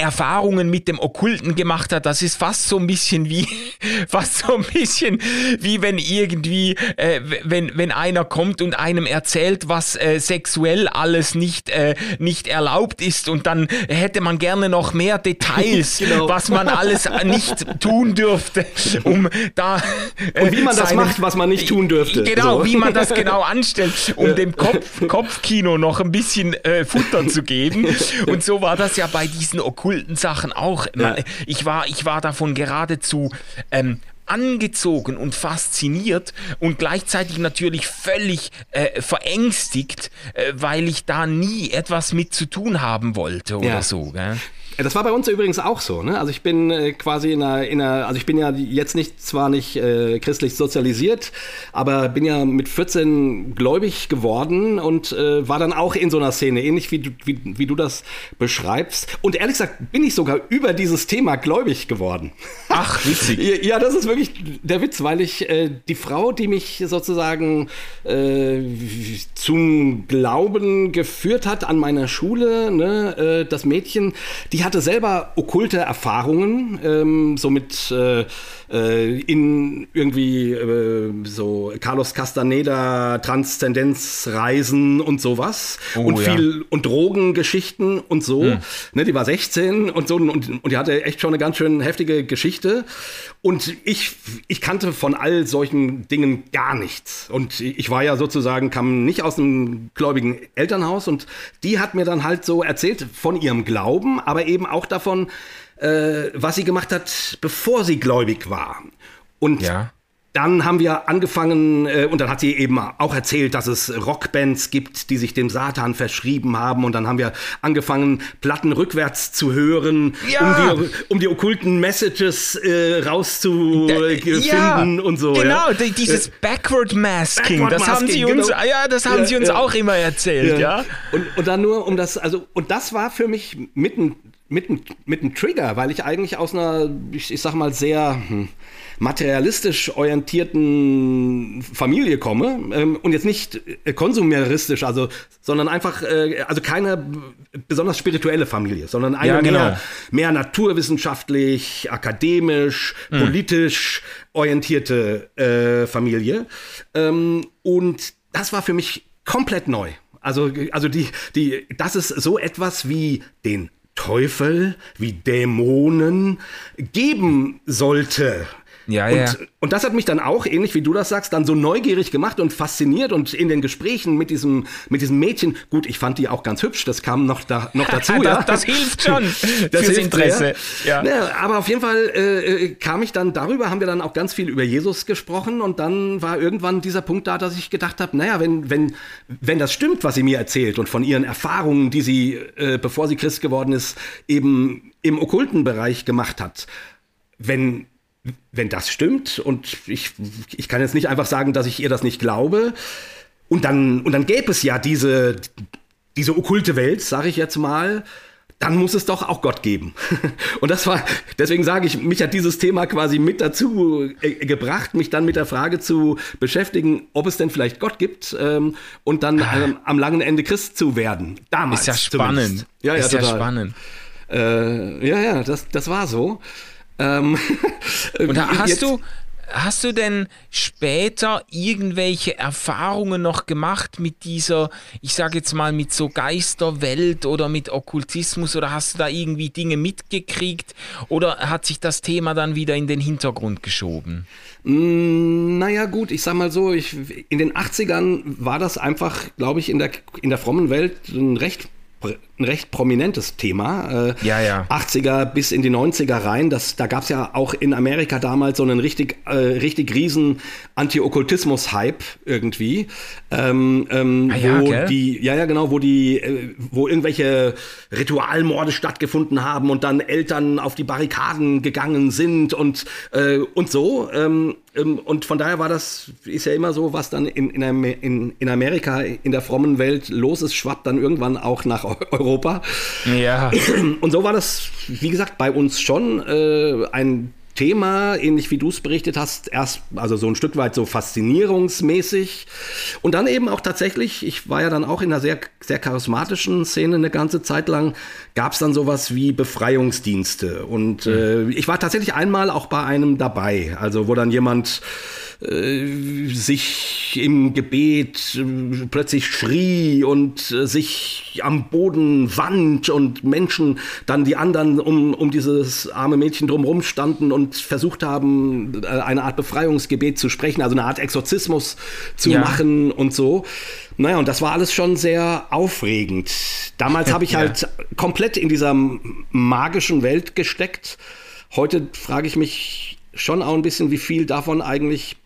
Erfahrungen mit dem Okkulten gemacht hat, das ist fast so ein bisschen wie, fast so ein bisschen wie wenn irgendwie, äh, wenn, wenn einer kommt und einem erzählt, was äh, sexuell alles nicht, äh, nicht erlaubt ist und dann hätte man gerne noch mehr Details, genau. was man alles nicht tun dürfte, um da. Äh, und wie man das macht, was man nicht tun dürfte. Genau, so. wie man das genau anstellt, um dem Kopf, Kopfkino noch ein bisschen äh, Futter zu geben. Und so war das ja bei diesen Okkulten okkulten Sachen auch. Ja. Ich, war, ich war davon geradezu ähm, angezogen und fasziniert und gleichzeitig natürlich völlig äh, verängstigt, äh, weil ich da nie etwas mit zu tun haben wollte oder ja. so. Gell? Das war bei uns übrigens auch so. Ne? Also ich bin äh, quasi in einer, in einer, also ich bin ja jetzt nicht zwar nicht äh, christlich sozialisiert, aber bin ja mit 14 gläubig geworden und äh, war dann auch in so einer Szene, ähnlich wie du, wie, wie du das beschreibst. Und ehrlich gesagt bin ich sogar über dieses Thema gläubig geworden. Ach, witzig. ja, das ist wirklich der Witz, weil ich äh, die Frau, die mich sozusagen äh, zum Glauben geführt hat an meiner Schule, ne, äh, das Mädchen, die hat hatte selber okkulte Erfahrungen, ähm, so mit äh, äh, in irgendwie äh, so Carlos Castaneda Transzendenzreisen und sowas oh, und viel ja. und Drogengeschichten und so. Hm. Ne, die war 16 und so und, und die hatte echt schon eine ganz schön heftige Geschichte. Und ich, ich kannte von all solchen Dingen gar nichts. Und ich war ja sozusagen, kam nicht aus einem gläubigen Elternhaus und die hat mir dann halt so erzählt von ihrem Glauben, aber eben auch davon, äh, was sie gemacht hat, bevor sie gläubig war. Und ja. Dann haben wir angefangen, äh, und dann hat sie eben auch erzählt, dass es Rockbands gibt, die sich dem Satan verschrieben haben. Und dann haben wir angefangen, Platten rückwärts zu hören, ja. um, die, um die okkulten Messages äh, rauszufinden ja, und so. Genau, ja. dieses äh, Backward Masking, Backward das Masking, haben sie uns, genau. ja, das haben sie uns auch immer erzählt, ja. Und, und dann nur um das, also, und das war für mich mitten mit, mit einem Trigger, weil ich eigentlich aus einer, ich, ich sag mal, sehr hm, materialistisch orientierten Familie komme ähm, und jetzt nicht äh, konsumeristisch, also, sondern einfach, äh, also keine besonders spirituelle Familie, sondern eine ja, genau. mehr, mehr naturwissenschaftlich, akademisch, mhm. politisch orientierte äh, Familie. Ähm, und das war für mich komplett neu. Also, also die, die, dass es so etwas wie den Teufel, wie Dämonen geben sollte. Ja, und, ja. Und das hat mich dann auch, ähnlich wie du das sagst, dann so neugierig gemacht und fasziniert und in den Gesprächen mit diesem, mit diesem Mädchen, gut, ich fand die auch ganz hübsch, das kam noch, da, noch dazu, das, ja. Das hilft schon das fürs Interesse. Ja. Ja. aber auf jeden Fall äh, äh, kam ich dann darüber, haben wir dann auch ganz viel über Jesus gesprochen und dann war irgendwann dieser Punkt da, dass ich gedacht habe, naja, wenn, wenn, wenn das stimmt, was sie mir erzählt und von ihren Erfahrungen, die sie, äh, bevor sie Christ geworden ist, eben im okkulten Bereich gemacht hat, wenn wenn das stimmt, und ich, ich kann jetzt nicht einfach sagen, dass ich ihr das nicht glaube, und dann, und dann gäbe es ja diese, diese okkulte Welt, sage ich jetzt mal, dann muss es doch auch Gott geben. Und das war, deswegen sage ich, mich hat dieses Thema quasi mit dazu äh, gebracht, mich dann mit der Frage zu beschäftigen, ob es denn vielleicht Gott gibt ähm, und dann ah. ähm, am langen Ende Christ zu werden. Damals. Ist ja spannend. Zumindest. Ja, ja, ist total. ja spannend. Äh, ja, ja, das, das war so. Ähm, und hast du, Hast du denn später irgendwelche Erfahrungen noch gemacht mit dieser, ich sage jetzt mal, mit so Geisterwelt oder mit Okkultismus? Oder hast du da irgendwie Dinge mitgekriegt? Oder hat sich das Thema dann wieder in den Hintergrund geschoben? Mm, naja, gut, ich sag mal so, ich, in den 80ern war das einfach, glaube ich, in der, in der frommen Welt ein recht ein recht prominentes Thema. Äh, ja, ja. 80er bis in die 90er rein. Das, da gab es ja auch in Amerika damals so einen richtig, äh, richtig riesen Anti-Okkultismus-Hype irgendwie. Ähm, ähm, ah, ja, wo die, ja, ja, genau, wo die, äh, wo irgendwelche Ritualmorde stattgefunden haben und dann Eltern auf die Barrikaden gegangen sind und, äh, und so. Ähm, ähm, und von daher war das, ist ja immer so, was dann in, in, in Amerika, in der frommen Welt los ist, schwappt dann irgendwann auch nach Europa. Ja. Und so war das, wie gesagt, bei uns schon äh, ein Thema, ähnlich wie du es berichtet hast, erst also so ein Stück weit so faszinierungsmäßig und dann eben auch tatsächlich, ich war ja dann auch in einer sehr, sehr charismatischen Szene eine ganze Zeit lang, gab es dann sowas wie Befreiungsdienste und mhm. äh, ich war tatsächlich einmal auch bei einem dabei, also wo dann jemand äh, sich im Gebet äh, plötzlich schrie und äh, sich am Boden wand und Menschen dann die anderen um, um dieses arme Mädchen drumherum standen und versucht haben, eine Art Befreiungsgebet zu sprechen, also eine Art Exorzismus zu ja. machen und so. Naja, und das war alles schon sehr aufregend. Damals habe ich ja. halt komplett in dieser magischen Welt gesteckt. Heute frage ich mich schon auch ein bisschen, wie viel davon eigentlich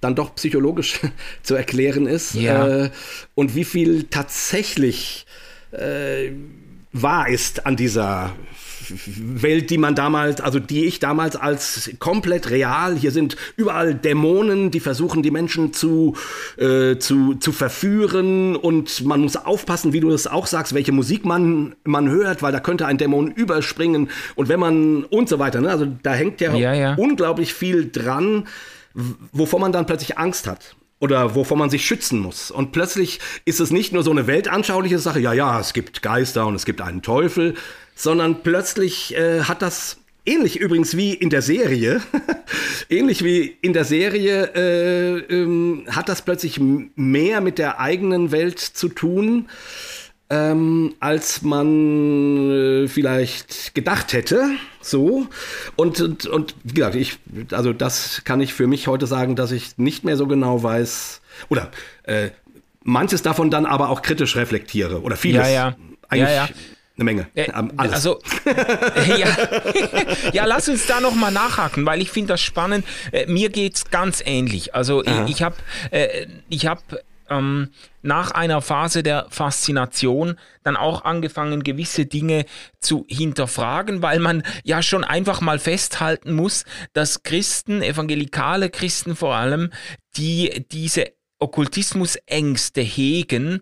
dann doch psychologisch zu erklären ist ja. äh, und wie viel tatsächlich äh, wahr ist an dieser Welt, die man damals, also die ich damals als komplett real, hier sind überall Dämonen, die versuchen die Menschen zu, äh, zu, zu verführen und man muss aufpassen, wie du es auch sagst, welche Musik man, man hört, weil da könnte ein Dämon überspringen und wenn man und so weiter, ne? also da hängt ja, ja, ja. unglaublich viel dran wovor man dann plötzlich Angst hat oder wovor man sich schützen muss. Und plötzlich ist es nicht nur so eine weltanschauliche Sache, ja, ja, es gibt Geister und es gibt einen Teufel, sondern plötzlich äh, hat das ähnlich übrigens wie in der Serie, ähnlich wie in der Serie äh, ähm, hat das plötzlich mehr mit der eigenen Welt zu tun ähm, als man äh, vielleicht gedacht hätte. So. Und, und, und wie gesagt, ich, also das kann ich für mich heute sagen, dass ich nicht mehr so genau weiß, oder äh, manches davon dann aber auch kritisch reflektiere. Oder vieles. Ja, ja. Eigentlich ja, ja. Eine Menge. Äh, Alles. Also, ja. ja, lass uns da nochmal nachhaken, weil ich finde das spannend. Äh, mir geht's ganz ähnlich. Also Aha. ich, ich habe äh, ich hab ähm, nach einer Phase der Faszination dann auch angefangen, gewisse Dinge zu hinterfragen, weil man ja schon einfach mal festhalten muss, dass Christen, evangelikale Christen vor allem, die diese Okkultismusängste hegen,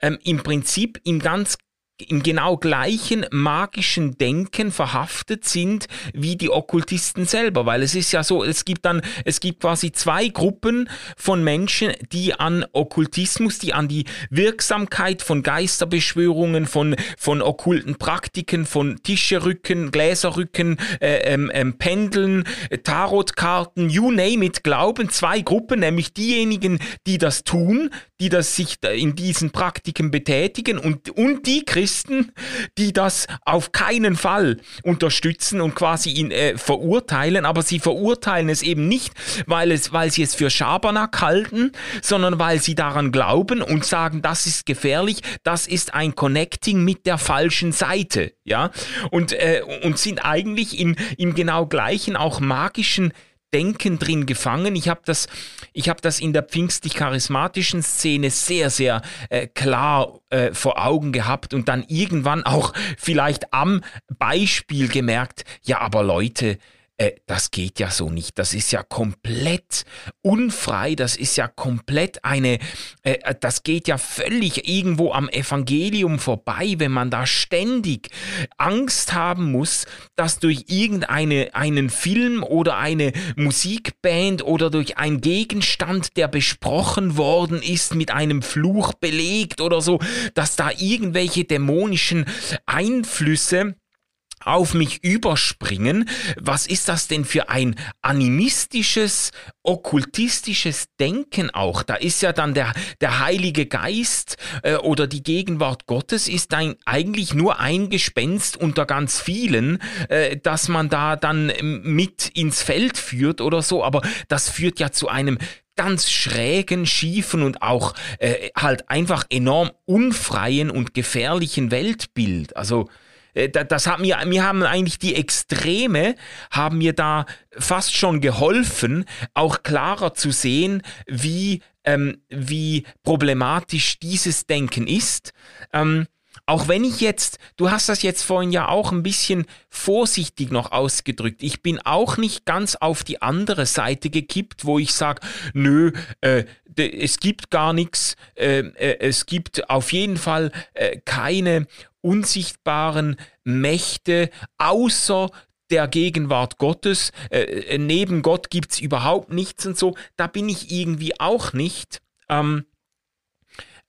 ähm, im Prinzip im ganz im genau gleichen magischen Denken verhaftet sind wie die Okkultisten selber, weil es ist ja so, es gibt dann, es gibt quasi zwei Gruppen von Menschen, die an Okkultismus, die an die Wirksamkeit von Geisterbeschwörungen, von, von okkulten Praktiken, von Tischerücken, Gläserrücken, äh, ähm, ähm, Pendeln, Tarotkarten, you name it, glauben, zwei Gruppen, nämlich diejenigen, die das tun, die das sich in diesen Praktiken betätigen und, und die Christen, Christen, die das auf keinen Fall unterstützen und quasi ihn äh, verurteilen, aber sie verurteilen es eben nicht, weil, es, weil sie es für Schabernack halten, sondern weil sie daran glauben und sagen, das ist gefährlich, das ist ein Connecting mit der falschen Seite, ja, und, äh, und sind eigentlich in, im genau gleichen, auch magischen Denken drin gefangen. Ich habe das, hab das in der pfingstlich-charismatischen Szene sehr, sehr äh, klar äh, vor Augen gehabt und dann irgendwann auch vielleicht am Beispiel gemerkt, ja, aber Leute, äh, das geht ja so nicht. Das ist ja komplett unfrei, das ist ja komplett eine, äh, das geht ja völlig irgendwo am Evangelium vorbei, wenn man da ständig Angst haben muss, dass durch irgendeinen Film oder eine Musikband oder durch einen Gegenstand, der besprochen worden ist, mit einem Fluch belegt oder so, dass da irgendwelche dämonischen Einflüsse auf mich überspringen. Was ist das denn für ein animistisches, okkultistisches Denken auch? Da ist ja dann der, der Heilige Geist äh, oder die Gegenwart Gottes ist ein, eigentlich nur ein Gespenst unter ganz vielen, äh, dass man da dann mit ins Feld führt oder so. Aber das führt ja zu einem ganz schrägen, schiefen und auch äh, halt einfach enorm unfreien und gefährlichen Weltbild. Also das hat mir, mir haben eigentlich die Extreme, haben mir da fast schon geholfen, auch klarer zu sehen, wie, ähm, wie problematisch dieses Denken ist. Ähm, auch wenn ich jetzt, du hast das jetzt vorhin ja auch ein bisschen vorsichtig noch ausgedrückt, ich bin auch nicht ganz auf die andere Seite gekippt, wo ich sage, nö, äh, es gibt gar nichts, äh, äh, es gibt auf jeden Fall äh, keine unsichtbaren Mächte außer der Gegenwart Gottes. Äh, äh neben Gott gibt es überhaupt nichts und so. Da bin ich irgendwie auch nicht. Ähm,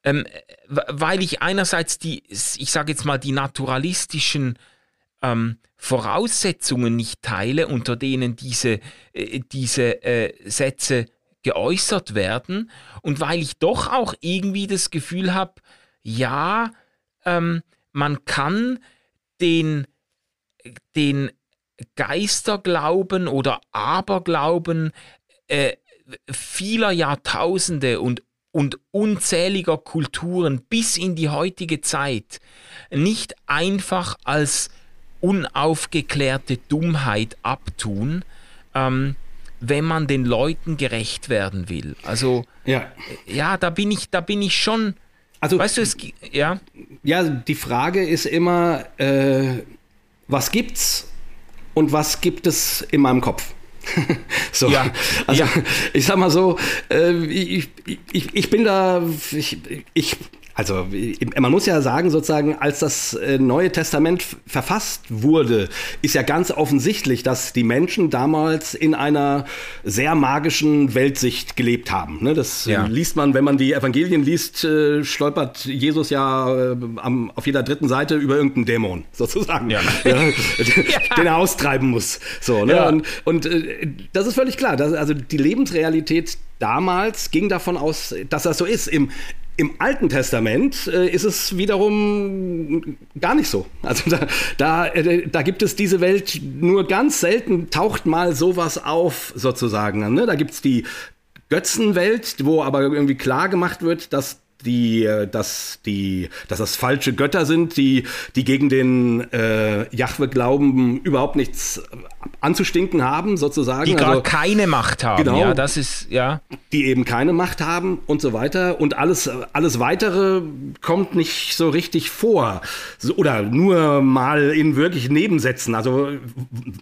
ähm, weil ich einerseits die, ich sage jetzt mal, die naturalistischen ähm, Voraussetzungen nicht teile, unter denen diese, äh, diese äh, Sätze geäußert werden und weil ich doch auch irgendwie das Gefühl habe, ja, ähm, man kann den, den Geisterglauben oder Aberglauben äh, vieler Jahrtausende und, und unzähliger Kulturen bis in die heutige Zeit nicht einfach als unaufgeklärte Dummheit abtun, ähm, wenn man den Leuten gerecht werden will. Also ja, ja da bin ich, da bin ich schon also, weißt du, es, ja? Ja, die Frage ist immer, äh, was gibt's und was gibt es in meinem Kopf? so, ja, also ja. ich sag mal so, äh, ich, ich, ich bin da, ich, ich also man muss ja sagen, sozusagen, als das äh, Neue Testament verfasst wurde, ist ja ganz offensichtlich, dass die Menschen damals in einer sehr magischen Weltsicht gelebt haben. Ne? Das ja. liest man, wenn man die Evangelien liest, äh, stolpert Jesus ja äh, auf jeder dritten Seite über irgendeinen Dämon, sozusagen, ja. Ja, den er austreiben muss. So, ne? Und, und das ist völlig klar. Also die Lebensrealität damals ging davon aus, dass das so ist. Im, im Alten Testament äh, ist es wiederum gar nicht so. Also da, da, äh, da gibt es diese Welt nur ganz selten, taucht mal sowas auf, sozusagen. Ne? Da gibt es die Götzenwelt, wo aber irgendwie klar gemacht wird, dass die, äh, dass die, dass das falsche Götter sind, die, die gegen den äh, Jahwe glauben, überhaupt nichts anzustinken haben, sozusagen. Die gar also, keine Macht haben. Genau, ja, das ist, ja. Die eben keine Macht haben und so weiter. Und alles, alles weitere kommt nicht so richtig vor. So, oder nur mal in wirklich Nebensätzen. Also,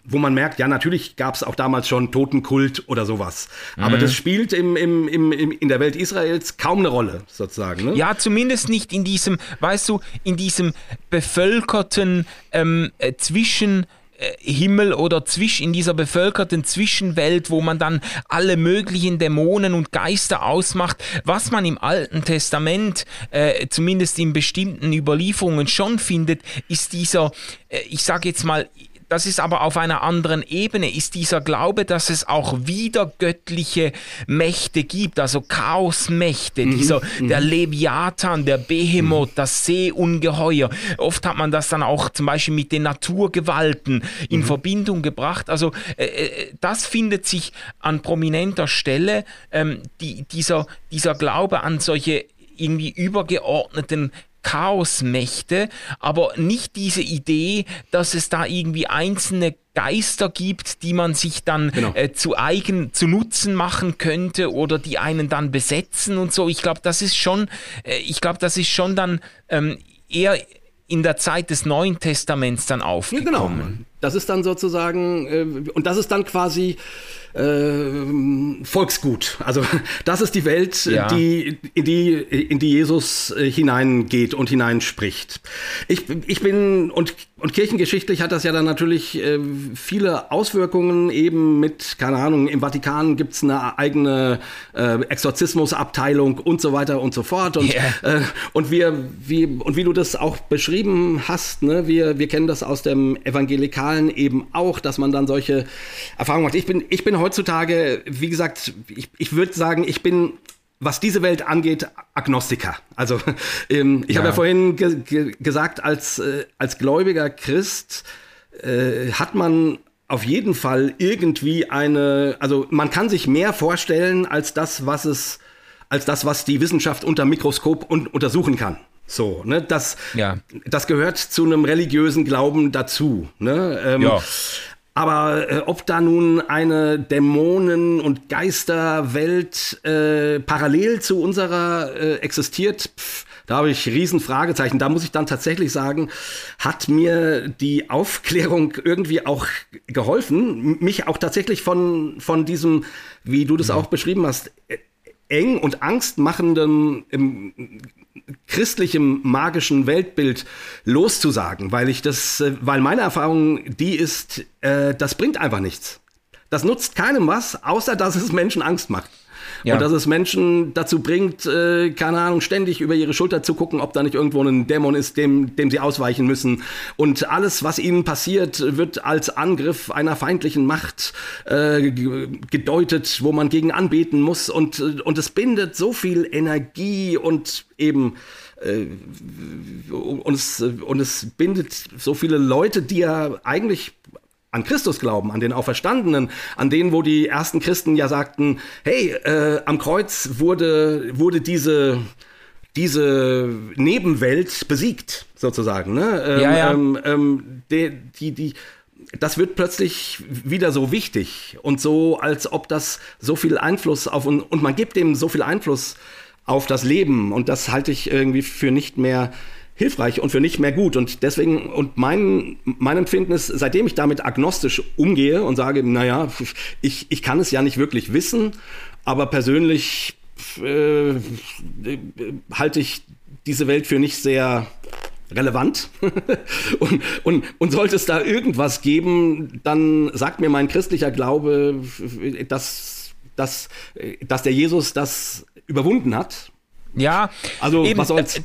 wo man merkt, ja, natürlich gab es auch damals schon Totenkult oder sowas. Aber mhm. das spielt im, im, im, in der Welt Israels kaum eine Rolle, sozusagen. Ne? Ja, zumindest nicht in diesem, weißt du, in diesem bevölkerten ähm, äh, Zwischen äh, Himmel oder zwisch, in dieser bevölkerten Zwischenwelt, wo man dann alle möglichen Dämonen und Geister ausmacht, was man im Alten Testament, äh, zumindest in bestimmten Überlieferungen schon findet, ist dieser, äh, ich sage jetzt mal, das ist aber auf einer anderen Ebene, ist dieser Glaube, dass es auch wieder göttliche Mächte gibt, also Chaosmächte, mhm, dieser, mhm. der Leviathan, der Behemoth, mhm. das Seeungeheuer. Oft hat man das dann auch zum Beispiel mit den Naturgewalten in mhm. Verbindung gebracht. Also äh, äh, das findet sich an prominenter Stelle, ähm, die, dieser, dieser Glaube an solche irgendwie übergeordneten Chaosmächte, aber nicht diese Idee, dass es da irgendwie einzelne Geister gibt, die man sich dann genau. äh, zu eigen, zu Nutzen machen könnte oder die einen dann besetzen und so. Ich glaube, das ist schon, äh, ich glaube, das ist schon dann ähm, eher in der Zeit des Neuen Testaments dann aufgekommen. Ja, genau Das ist dann sozusagen, äh, und das ist dann quasi äh, Volksgut. Also das ist die Welt, ja. die, in, die, in die Jesus äh, hineingeht und hineinspricht. Ich, ich bin, und, und kirchengeschichtlich hat das ja dann natürlich äh, viele Auswirkungen, eben mit, keine Ahnung, im Vatikan gibt's eine eigene äh, Exorzismusabteilung und so weiter und so fort. Und, yeah. äh, und, wir, wie, und wie du das auch beschrieben hast, ne, wir, wir kennen das aus dem Evangelikalen eben auch, dass man dann solche Erfahrungen macht. Ich bin, ich bin heutzutage, wie gesagt, ich, ich würde sagen, ich bin was diese Welt angeht, Agnostiker. Also ähm, ich ja. habe ja vorhin ge ge gesagt, als, äh, als gläubiger Christ äh, hat man auf jeden Fall irgendwie eine, also man kann sich mehr vorstellen als das, was es, als das, was die Wissenschaft unter Mikroskop un untersuchen kann. So, ne, das, ja. das gehört zu einem religiösen Glauben dazu. Ne? Ähm, ja. Aber äh, ob da nun eine Dämonen- und Geisterwelt äh, parallel zu unserer äh, existiert, pff, da habe ich riesen Fragezeichen. Da muss ich dann tatsächlich sagen, hat mir die Aufklärung irgendwie auch geholfen, mich auch tatsächlich von, von diesem, wie du das ja. auch beschrieben hast, äh, eng und angstmachenden christlichem magischen Weltbild loszusagen, weil ich das, äh, weil meine Erfahrung die ist, äh, das bringt einfach nichts. Das nutzt keinem was, außer dass es Menschen Angst macht. Ja. Und dass es Menschen dazu bringt, äh, keine Ahnung, ständig über ihre Schulter zu gucken, ob da nicht irgendwo ein Dämon ist, dem, dem sie ausweichen müssen. Und alles, was ihnen passiert, wird als Angriff einer feindlichen Macht äh, gedeutet, wo man gegen anbeten muss. Und, und es bindet so viel Energie und eben äh, und, es, und es bindet so viele Leute, die ja eigentlich an Christus glauben, an den Auferstandenen, an denen, wo die ersten Christen ja sagten, hey, äh, am Kreuz wurde, wurde diese, diese Nebenwelt besiegt, sozusagen. Ne? Ähm, ja, ja. Ähm, ähm, die, die, die, das wird plötzlich wieder so wichtig und so, als ob das so viel Einfluss auf und, und man gibt dem so viel Einfluss auf das Leben und das halte ich irgendwie für nicht mehr hilfreich und für nicht mehr gut. Und deswegen, und mein, mein Empfinden ist, seitdem ich damit agnostisch umgehe und sage, naja, ich, ich kann es ja nicht wirklich wissen, aber persönlich äh, halte ich diese Welt für nicht sehr relevant. und, und, und sollte es da irgendwas geben, dann sagt mir mein christlicher Glaube, dass, dass, dass der Jesus das überwunden hat. Ja, also eben, was soll's.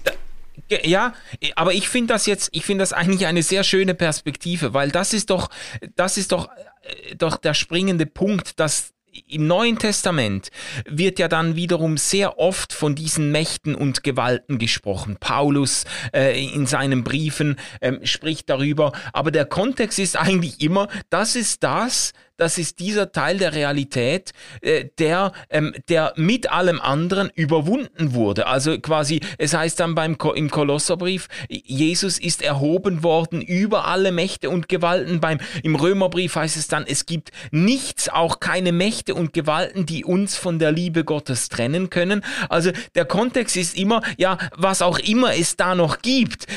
Ja, aber ich finde das jetzt, ich finde das eigentlich eine sehr schöne Perspektive, weil das ist doch, das ist doch, äh, doch der springende Punkt, dass im Neuen Testament wird ja dann wiederum sehr oft von diesen Mächten und Gewalten gesprochen. Paulus äh, in seinen Briefen ähm, spricht darüber, aber der Kontext ist eigentlich immer, das ist das, das ist dieser Teil der Realität, äh, der, ähm, der mit allem anderen überwunden wurde. Also quasi, es heißt dann beim im Kolosserbrief, Jesus ist erhoben worden über alle Mächte und Gewalten. Beim, Im Römerbrief heißt es dann, es gibt nichts, auch keine Mächte und Gewalten, die uns von der Liebe Gottes trennen können. Also der Kontext ist immer, ja, was auch immer es da noch gibt,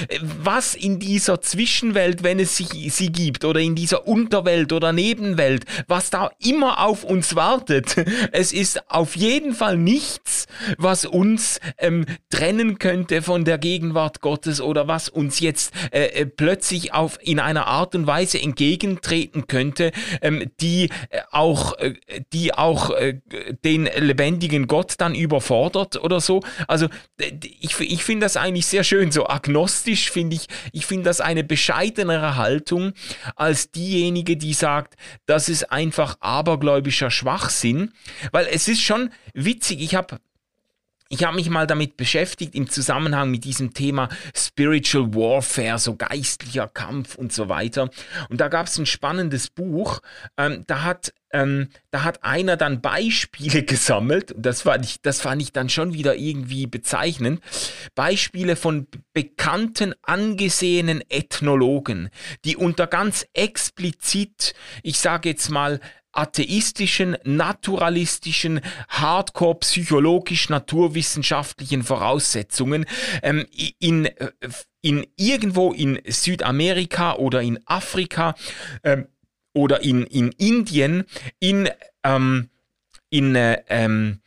was in dieser Zwischenwelt, wenn es sich, sie gibt, oder in dieser Unterwelt oder Nebenwelt, was da immer auf uns wartet. Es ist auf jeden Fall nichts, was uns ähm, trennen könnte von der Gegenwart Gottes oder was uns jetzt äh, äh plötzlich auf in einer Art und Weise entgegentreten könnte, ähm, die äh, auch, äh, die auch äh, den lebendigen Gott dann überfordert oder so. Also ich, ich finde das eigentlich sehr schön, so agnostisch finde ich, ich finde das eine bescheidenere Haltung als diejenige, die sagt, dass es einfach abergläubischer Schwachsinn, weil es ist schon witzig, ich habe ich habe mich mal damit beschäftigt im Zusammenhang mit diesem Thema Spiritual Warfare, so geistlicher Kampf und so weiter. Und da gab es ein spannendes Buch, ähm, da hat ähm, da hat einer dann Beispiele gesammelt, das fand, ich, das fand ich dann schon wieder irgendwie bezeichnend, Beispiele von bekannten, angesehenen Ethnologen, die unter ganz explizit, ich sage jetzt mal, atheistischen, naturalistischen, hardcore psychologisch naturwissenschaftlichen Voraussetzungen ähm, in, äh, in irgendwo in Südamerika oder in Afrika ähm, oder in, in Indien in, ähm, in äh, ähm, äh, äh,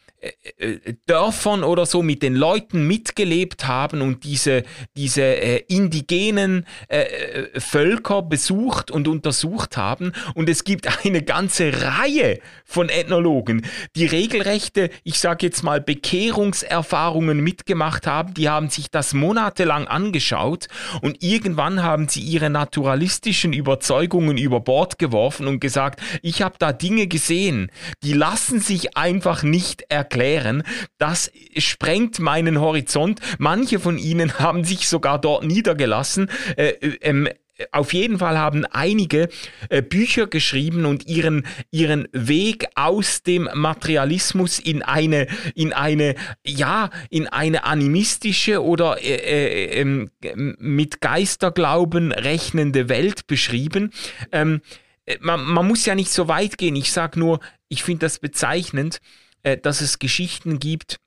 Dörfern oder so mit den Leuten mitgelebt haben und diese, diese äh, indigenen äh, äh, Völker besucht und untersucht haben. Und es gibt eine ganze Reihe von Ethnologen, die regelrechte, ich sage jetzt mal, Bekehrungserfahrungen mitgemacht haben. Die haben sich das monatelang angeschaut und irgendwann haben sie ihre naturalistischen Überzeugungen über Bord geworfen und gesagt, ich habe da Dinge gesehen, die lassen sich einfach nicht erklären erklären. Das sprengt meinen Horizont. Manche von ihnen haben sich sogar dort niedergelassen. Äh, ähm, auf jeden Fall haben einige äh, Bücher geschrieben und ihren, ihren Weg aus dem Materialismus in eine, in eine, ja, in eine animistische oder äh, äh, ähm, mit Geisterglauben rechnende Welt beschrieben. Ähm, äh, man, man muss ja nicht so weit gehen. Ich sage nur, ich finde das bezeichnend äh, dass es Geschichten gibt,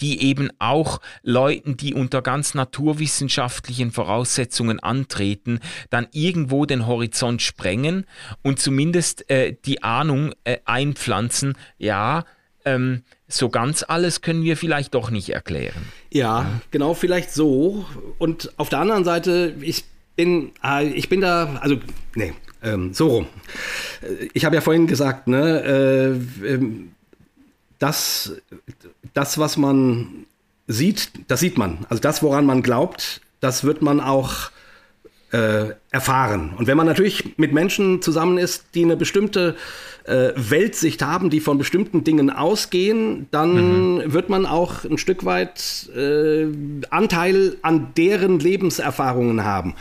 die eben auch Leuten, die unter ganz naturwissenschaftlichen Voraussetzungen antreten, dann irgendwo den Horizont sprengen und zumindest äh, die Ahnung äh, einpflanzen, ja, ähm, so ganz alles können wir vielleicht doch nicht erklären. Ja, genau, vielleicht so. Und auf der anderen Seite, ich bin, äh, ich bin da, also, nee, ähm, so rum. Äh, ich habe ja vorhin gesagt, ne, äh, ähm, das, das, was man sieht, das sieht man. Also das, woran man glaubt, das wird man auch äh, erfahren. Und wenn man natürlich mit Menschen zusammen ist, die eine bestimmte äh, Weltsicht haben, die von bestimmten Dingen ausgehen, dann mhm. wird man auch ein Stück weit äh, Anteil an deren Lebenserfahrungen haben.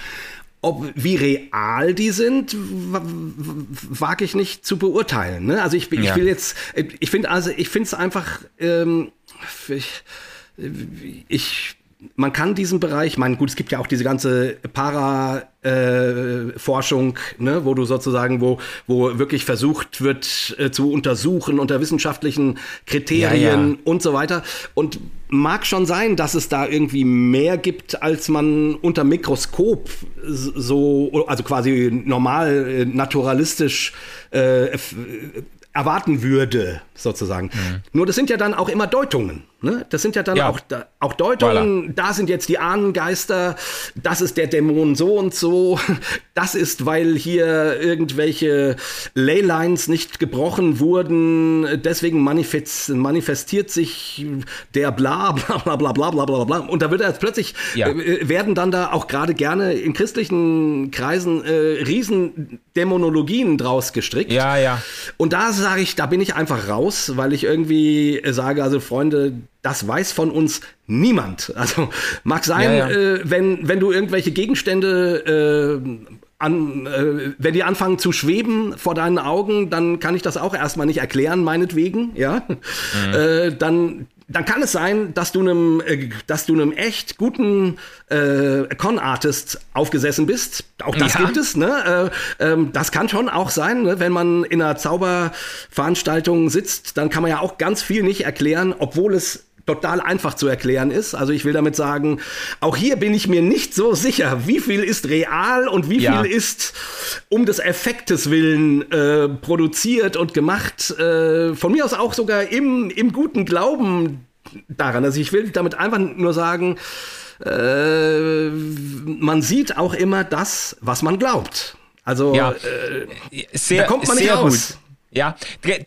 Ob, wie real die sind, wage ich nicht zu beurteilen. Ne? Also ich, ich ja. will jetzt, ich finde also, ich finde es einfach, ähm, ich, ich man kann diesen Bereich, mein, gut, es gibt ja auch diese ganze Para-Forschung, äh, ne, wo du sozusagen, wo, wo wirklich versucht wird äh, zu untersuchen unter wissenschaftlichen Kriterien ja, ja. und so weiter. Und mag schon sein, dass es da irgendwie mehr gibt, als man unter Mikroskop so, also quasi normal, äh, naturalistisch äh, erwarten würde, sozusagen. Mhm. Nur das sind ja dann auch immer Deutungen. Ne? Das sind ja dann ja. Auch, auch Deutungen, voilà. da sind jetzt die Ahnengeister, das ist der Dämon so und so, das ist, weil hier irgendwelche Leylines nicht gebrochen wurden, deswegen manifest, manifestiert sich der bla bla bla bla bla bla bla bla. Und da wird jetzt plötzlich, ja. äh, werden dann da auch gerade gerne in christlichen Kreisen äh, Riesendämonologien draus gestrickt. Ja, ja. Und da sage ich, da bin ich einfach raus, weil ich irgendwie sage, also Freunde, das weiß von uns niemand. Also mag sein, ja, ja. Äh, wenn, wenn du irgendwelche Gegenstände äh, an, äh, wenn die anfangen zu schweben vor deinen Augen, dann kann ich das auch erstmal nicht erklären, meinetwegen, ja. Mhm. Äh, dann dann kann es sein, dass du einem, äh, dass du einem echt guten äh, Con-Artist aufgesessen bist. Auch das ja. gibt es. Ne? Äh, ähm, das kann schon auch sein, ne? wenn man in einer Zauberveranstaltung sitzt, dann kann man ja auch ganz viel nicht erklären, obwohl es total einfach zu erklären ist. Also ich will damit sagen, auch hier bin ich mir nicht so sicher, wie viel ist real und wie ja. viel ist um des Effektes willen äh, produziert und gemacht. Äh, von mir aus auch sogar im, im guten Glauben daran. Also ich will damit einfach nur sagen, äh, man sieht auch immer das, was man glaubt. Also ja, äh, sehr, da kommt man nicht raus. Gut. Ja,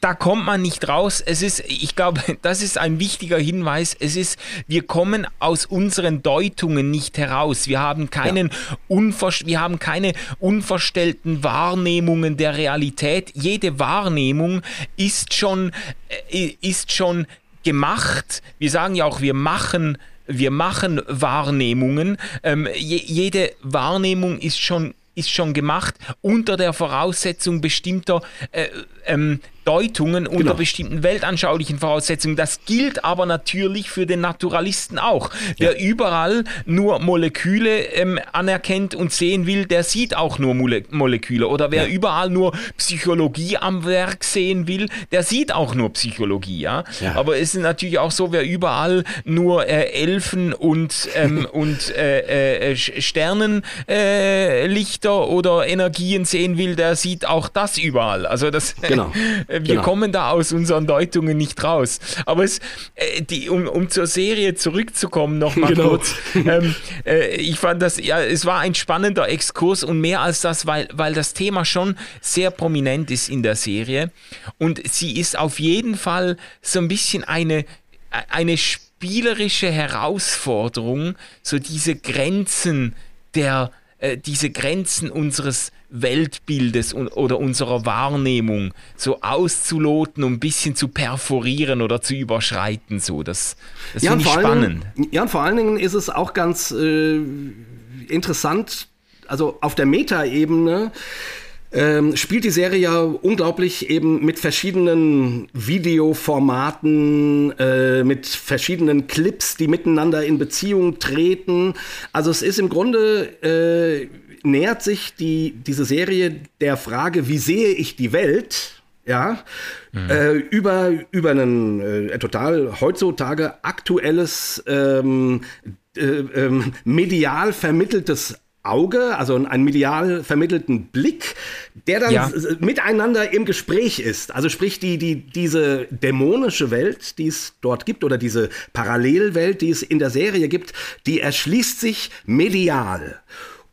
da kommt man nicht raus. Es ist, ich glaube, das ist ein wichtiger Hinweis. Es ist, wir kommen aus unseren Deutungen nicht heraus. Wir haben keinen ja. Unver wir haben keine unverstellten Wahrnehmungen der Realität. Jede Wahrnehmung ist schon, äh, ist schon gemacht. Wir sagen ja auch, wir machen wir machen Wahrnehmungen. Ähm, je, jede Wahrnehmung ist schon ist schon gemacht unter der Voraussetzung bestimmter äh, ähm, Deutungen unter genau. bestimmten weltanschaulichen Voraussetzungen. Das gilt aber natürlich für den Naturalisten auch. Der ja. überall nur Moleküle ähm, anerkennt und sehen will, der sieht auch nur Mole Moleküle. Oder wer ja. überall nur Psychologie am Werk sehen will, der sieht auch nur Psychologie. Ja? ja. Aber es ist natürlich auch so, wer überall nur äh, Elfen und, ähm, und äh, äh, Sternenlichter äh, oder Energien sehen will, der sieht auch das überall. Also das, genau. wir genau. kommen da aus unseren Deutungen nicht raus. Aber es, äh, die, um, um zur Serie zurückzukommen, noch mal genau. kurz. Ähm, äh, ich fand das, ja, es war ein spannender Exkurs und mehr als das, weil, weil das Thema schon sehr prominent ist in der Serie. Und sie ist auf jeden Fall so ein bisschen eine, eine spielerische Herausforderung, so diese Grenzen der, äh, diese Grenzen unseres Weltbildes oder unserer Wahrnehmung so auszuloten und ein bisschen zu perforieren oder zu überschreiten. So. Das, das ja, finde ich spannend. Dingen, ja, und vor allen Dingen ist es auch ganz äh, interessant, also auf der Metaebene ähm, spielt die Serie ja unglaublich eben mit verschiedenen Videoformaten, äh, mit verschiedenen Clips, die miteinander in Beziehung treten. Also es ist im Grunde, äh, nähert sich die, diese Serie der Frage, wie sehe ich die Welt? Ja, mhm. äh, über, über ein äh, total heutzutage aktuelles, ähm, äh, ähm, medial vermitteltes Auge, also einen medial vermittelten Blick, der dann ja. miteinander im Gespräch ist. Also sprich, die, die, diese dämonische Welt, die es dort gibt, oder diese Parallelwelt, die es in der Serie gibt, die erschließt sich medial.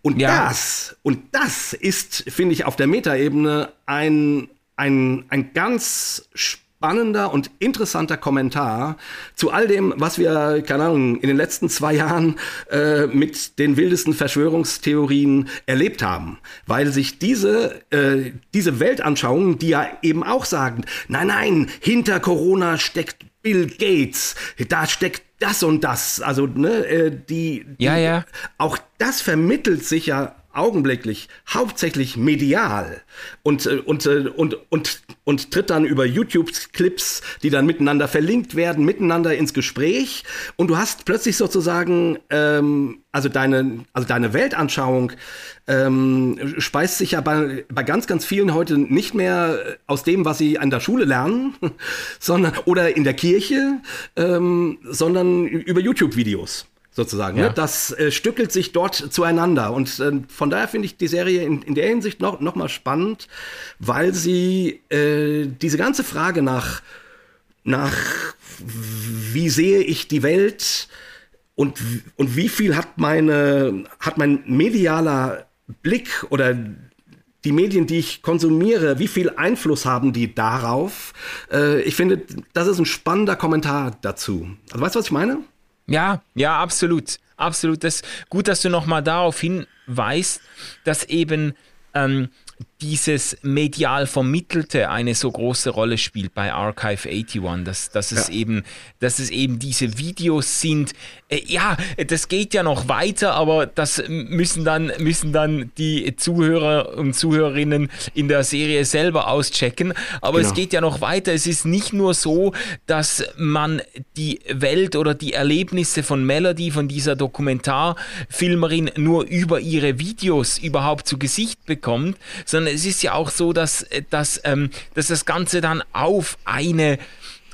Und ja. das, und das ist, finde ich, auf der Metaebene ein, ein, ein ganz spannendes spannender und interessanter Kommentar zu all dem, was wir, keine Ahnung, in den letzten zwei Jahren äh, mit den wildesten Verschwörungstheorien erlebt haben. Weil sich diese, äh, diese Weltanschauungen, die ja eben auch sagen, nein, nein, hinter Corona steckt Bill Gates, da steckt das und das. Also, ne, äh, die, die ja, ja. auch das vermittelt sich ja augenblicklich hauptsächlich medial und, äh, und, äh, und, und, und tritt dann über YouTube-Clips, die dann miteinander verlinkt werden, miteinander ins Gespräch. Und du hast plötzlich sozusagen, ähm, also deine, also deine Weltanschauung ähm, speist sich ja bei, bei ganz, ganz vielen heute nicht mehr aus dem, was sie an der Schule lernen, sondern oder in der Kirche, ähm, sondern über YouTube-Videos sozusagen. Ne? Ja. Ne? Das äh, stückelt sich dort zueinander. Und äh, von daher finde ich die Serie in, in der Hinsicht noch, noch mal spannend, weil sie äh, diese ganze Frage nach, nach wie sehe ich die Welt und, und wie viel hat meine, hat mein medialer Blick oder die Medien, die ich konsumiere, wie viel Einfluss haben die darauf? Äh, ich finde, das ist ein spannender Kommentar dazu. Also weißt du, was ich meine? Ja, ja, absolut. Absolut. Das, gut, dass du nochmal darauf hinweist, dass eben ähm, dieses medial Vermittelte eine so große Rolle spielt bei Archive 81, dass, dass, es, ja. eben, dass es eben diese Videos sind. Äh, ja, das geht ja noch weiter, aber das müssen dann, müssen dann die Zuhörer und Zuhörerinnen in der Serie selber auschecken. Aber genau. es geht ja noch weiter. Es ist nicht nur so, dass man die Welt oder die Erlebnisse von Melody, von dieser Dokumentarfilmerin, nur über ihre Videos überhaupt zu Gesicht bekommt, sondern es ist ja auch so, dass, äh, dass, ähm, dass das Ganze dann auf eine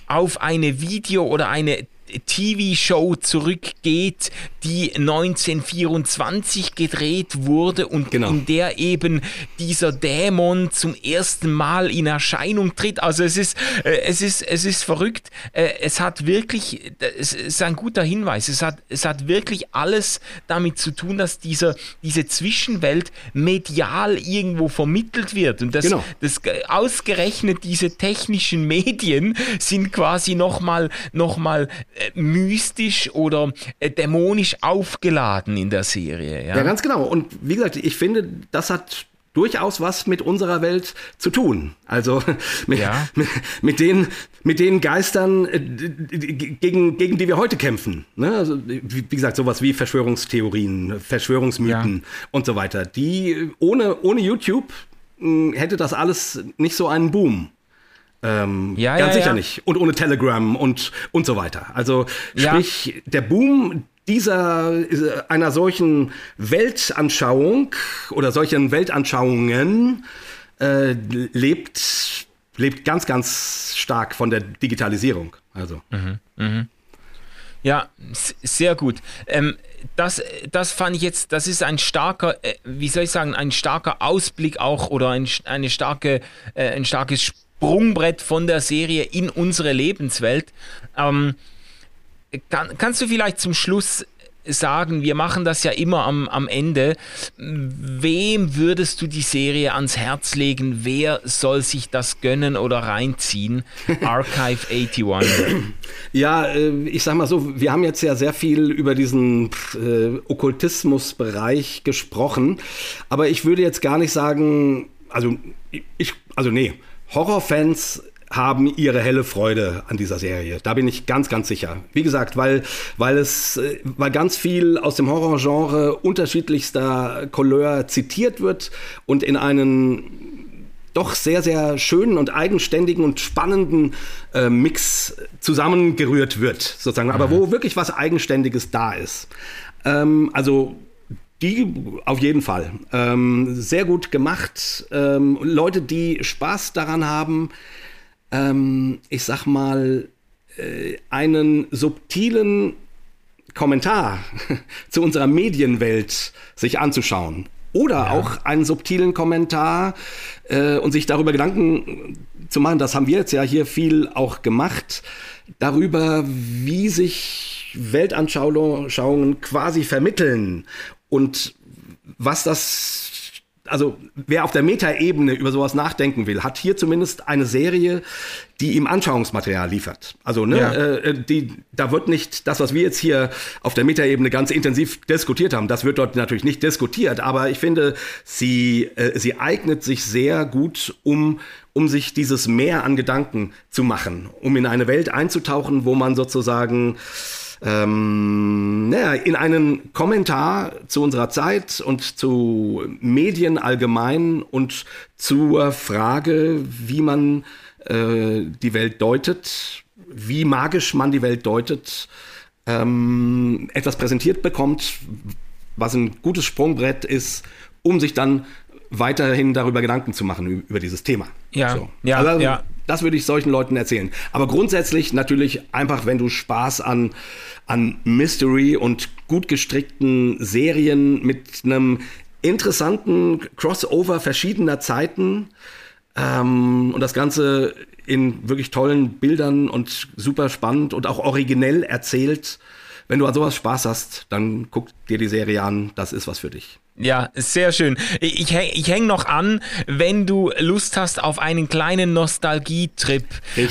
auf eine Video oder eine TV-Show zurückgeht, die 1924 gedreht wurde und genau. in der eben dieser Dämon zum ersten Mal in Erscheinung tritt. Also es ist, äh, es ist, es ist verrückt. Äh, es hat wirklich, es ist ein guter Hinweis. Es hat, es hat wirklich alles damit zu tun, dass dieser, diese Zwischenwelt medial irgendwo vermittelt wird. Und das, genau. das ausgerechnet diese technischen Medien sind quasi nochmal, noch mal äh, mystisch oder äh, dämonisch aufgeladen in der Serie. Ja? ja, ganz genau. Und wie gesagt, ich finde, das hat durchaus was mit unserer Welt zu tun. Also mit, ja. mit, mit, den, mit den Geistern, äh, gegen, gegen die wir heute kämpfen. Ne? Also, wie, wie, gesagt, sowas wie Verschwörungstheorien, Verschwörungsmythen ja. und so weiter. Die ohne, ohne YouTube hätte das alles nicht so einen Boom. Ähm, ja, ganz ja, sicher ja. nicht. Und ohne Telegram und, und so weiter. Also sprich, der Boom dieser einer solchen Weltanschauung oder solchen Weltanschauungen äh, lebt, lebt ganz, ganz stark von der Digitalisierung. Also. Mhm, mh. Ja, sehr gut. Ähm, das, das fand ich jetzt, das ist ein starker, äh, wie soll ich sagen, ein starker Ausblick auch oder ein, eine starke, äh, ein starkes Sprungbrett von der Serie in unsere Lebenswelt. Ähm, kann, kannst du vielleicht zum Schluss sagen, wir machen das ja immer am, am Ende. Wem würdest du die Serie ans Herz legen? Wer soll sich das gönnen oder reinziehen? Archive 81. Ja, äh, ich sag mal so, wir haben jetzt ja sehr viel über diesen äh, Okkultismusbereich gesprochen, aber ich würde jetzt gar nicht sagen, also ich, also nee, Horrorfans haben ihre helle Freude an dieser Serie. Da bin ich ganz, ganz sicher. Wie gesagt, weil, weil es, äh, weil ganz viel aus dem Horrorgenre unterschiedlichster Couleur zitiert wird und in einen doch sehr, sehr schönen und eigenständigen und spannenden äh, Mix zusammengerührt wird, sozusagen. Aber wo wirklich was Eigenständiges da ist. Ähm, also die auf jeden Fall. Ähm, sehr gut gemacht. Ähm, Leute, die Spaß daran haben, ähm, ich sag mal, äh, einen subtilen Kommentar zu unserer Medienwelt sich anzuschauen. Oder ja. auch einen subtilen Kommentar äh, und sich darüber Gedanken zu machen, das haben wir jetzt ja hier viel auch gemacht, darüber, wie sich Weltanschauungen quasi vermitteln und was das also wer auf der Metaebene über sowas nachdenken will, hat hier zumindest eine Serie, die ihm Anschauungsmaterial liefert. Also ne, ja. äh, die, da wird nicht das, was wir jetzt hier auf der Metaebene ganz intensiv diskutiert haben, das wird dort natürlich nicht diskutiert. Aber ich finde, sie äh, sie eignet sich sehr gut, um um sich dieses Meer an Gedanken zu machen, um in eine Welt einzutauchen, wo man sozusagen ähm, naja, in einen Kommentar zu unserer Zeit und zu Medien allgemein und zur Frage, wie man äh, die Welt deutet, wie magisch man die Welt deutet, ähm, etwas präsentiert bekommt, was ein gutes Sprungbrett ist, um sich dann weiterhin darüber Gedanken zu machen, über dieses Thema. Ja, so. ja, also, ja. Das würde ich solchen Leuten erzählen. Aber grundsätzlich natürlich einfach, wenn du Spaß an, an Mystery und gut gestrickten Serien mit einem interessanten Crossover verschiedener Zeiten ähm, und das Ganze in wirklich tollen Bildern und super spannend und auch originell erzählt. Wenn du an sowas Spaß hast, dann guck dir die Serie an. Das ist was für dich. Ja, sehr schön. Ich, ich hänge noch an, wenn du Lust hast auf einen kleinen Nostalgietrip,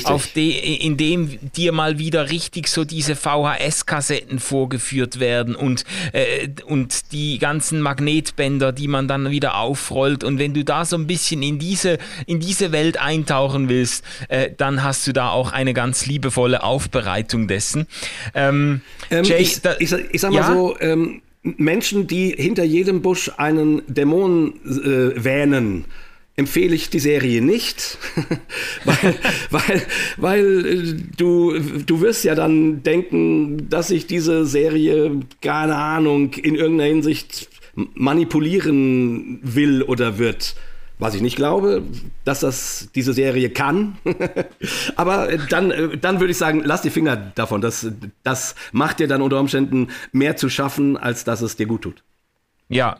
auf de, in dem dir mal wieder richtig so diese VHS-Kassetten vorgeführt werden und, äh, und die ganzen Magnetbänder, die man dann wieder aufrollt. Und wenn du da so ein bisschen in diese, in diese Welt eintauchen willst, äh, dann hast du da auch eine ganz liebevolle Aufbereitung dessen. Ähm, ähm, Jay, ich, da, ich, ich, sag mal ja? so, ähm, Menschen, die hinter jedem Busch einen Dämon äh, wähnen, empfehle ich die Serie nicht, weil, weil, weil äh, du, du wirst ja dann denken, dass ich diese Serie, keine Ahnung, in irgendeiner Hinsicht manipulieren will oder wird. Was ich nicht glaube, dass das diese Serie kann. Aber dann, äh, dann würde ich sagen, lass die Finger davon. Das, das macht dir dann unter Umständen mehr zu schaffen, als dass es dir gut tut. Ja,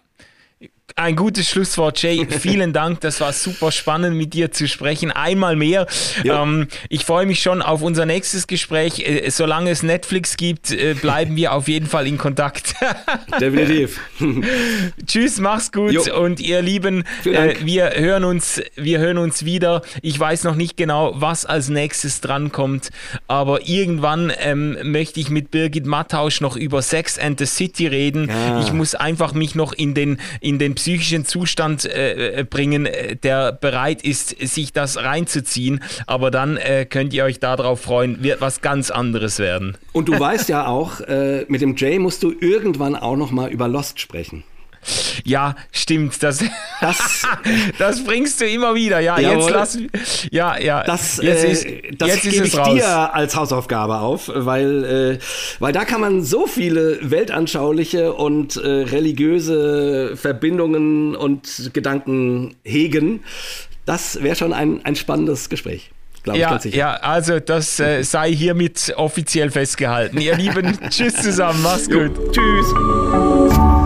ein gutes Schlusswort, Jay. Vielen Dank. Das war super spannend, mit dir zu sprechen. Einmal mehr. Ähm, ich freue mich schon auf unser nächstes Gespräch. Äh, solange es Netflix gibt, äh, bleiben wir auf jeden Fall in Kontakt. Definitiv. Tschüss, mach's gut. Jo. Und ihr Lieben, äh, wir, hören uns, wir hören uns wieder. Ich weiß noch nicht genau, was als nächstes drankommt, aber irgendwann ähm, möchte ich mit Birgit Mattausch noch über Sex and the City reden. Ja. Ich muss einfach mich noch in den, in den psychischen Zustand äh, äh, bringen, äh, der bereit ist, sich das reinzuziehen. Aber dann äh, könnt ihr euch darauf freuen, wird was ganz anderes werden. Und du weißt ja auch, äh, mit dem Jay musst du irgendwann auch noch mal über Lost sprechen. Ja, stimmt. Das Das, das bringst du immer wieder. Ja, Jawohl. jetzt lass Ja, ja. Das, jetzt äh, ist, das jetzt gebe ich raus. dir als Hausaufgabe auf, weil, äh, weil da kann man so viele weltanschauliche und äh, religiöse Verbindungen und Gedanken hegen. Das wäre schon ein, ein spannendes Gespräch. Ja, ja, also das äh, sei hiermit offiziell festgehalten. Ihr Lieben, tschüss zusammen, mach's gut. Jo, tschüss.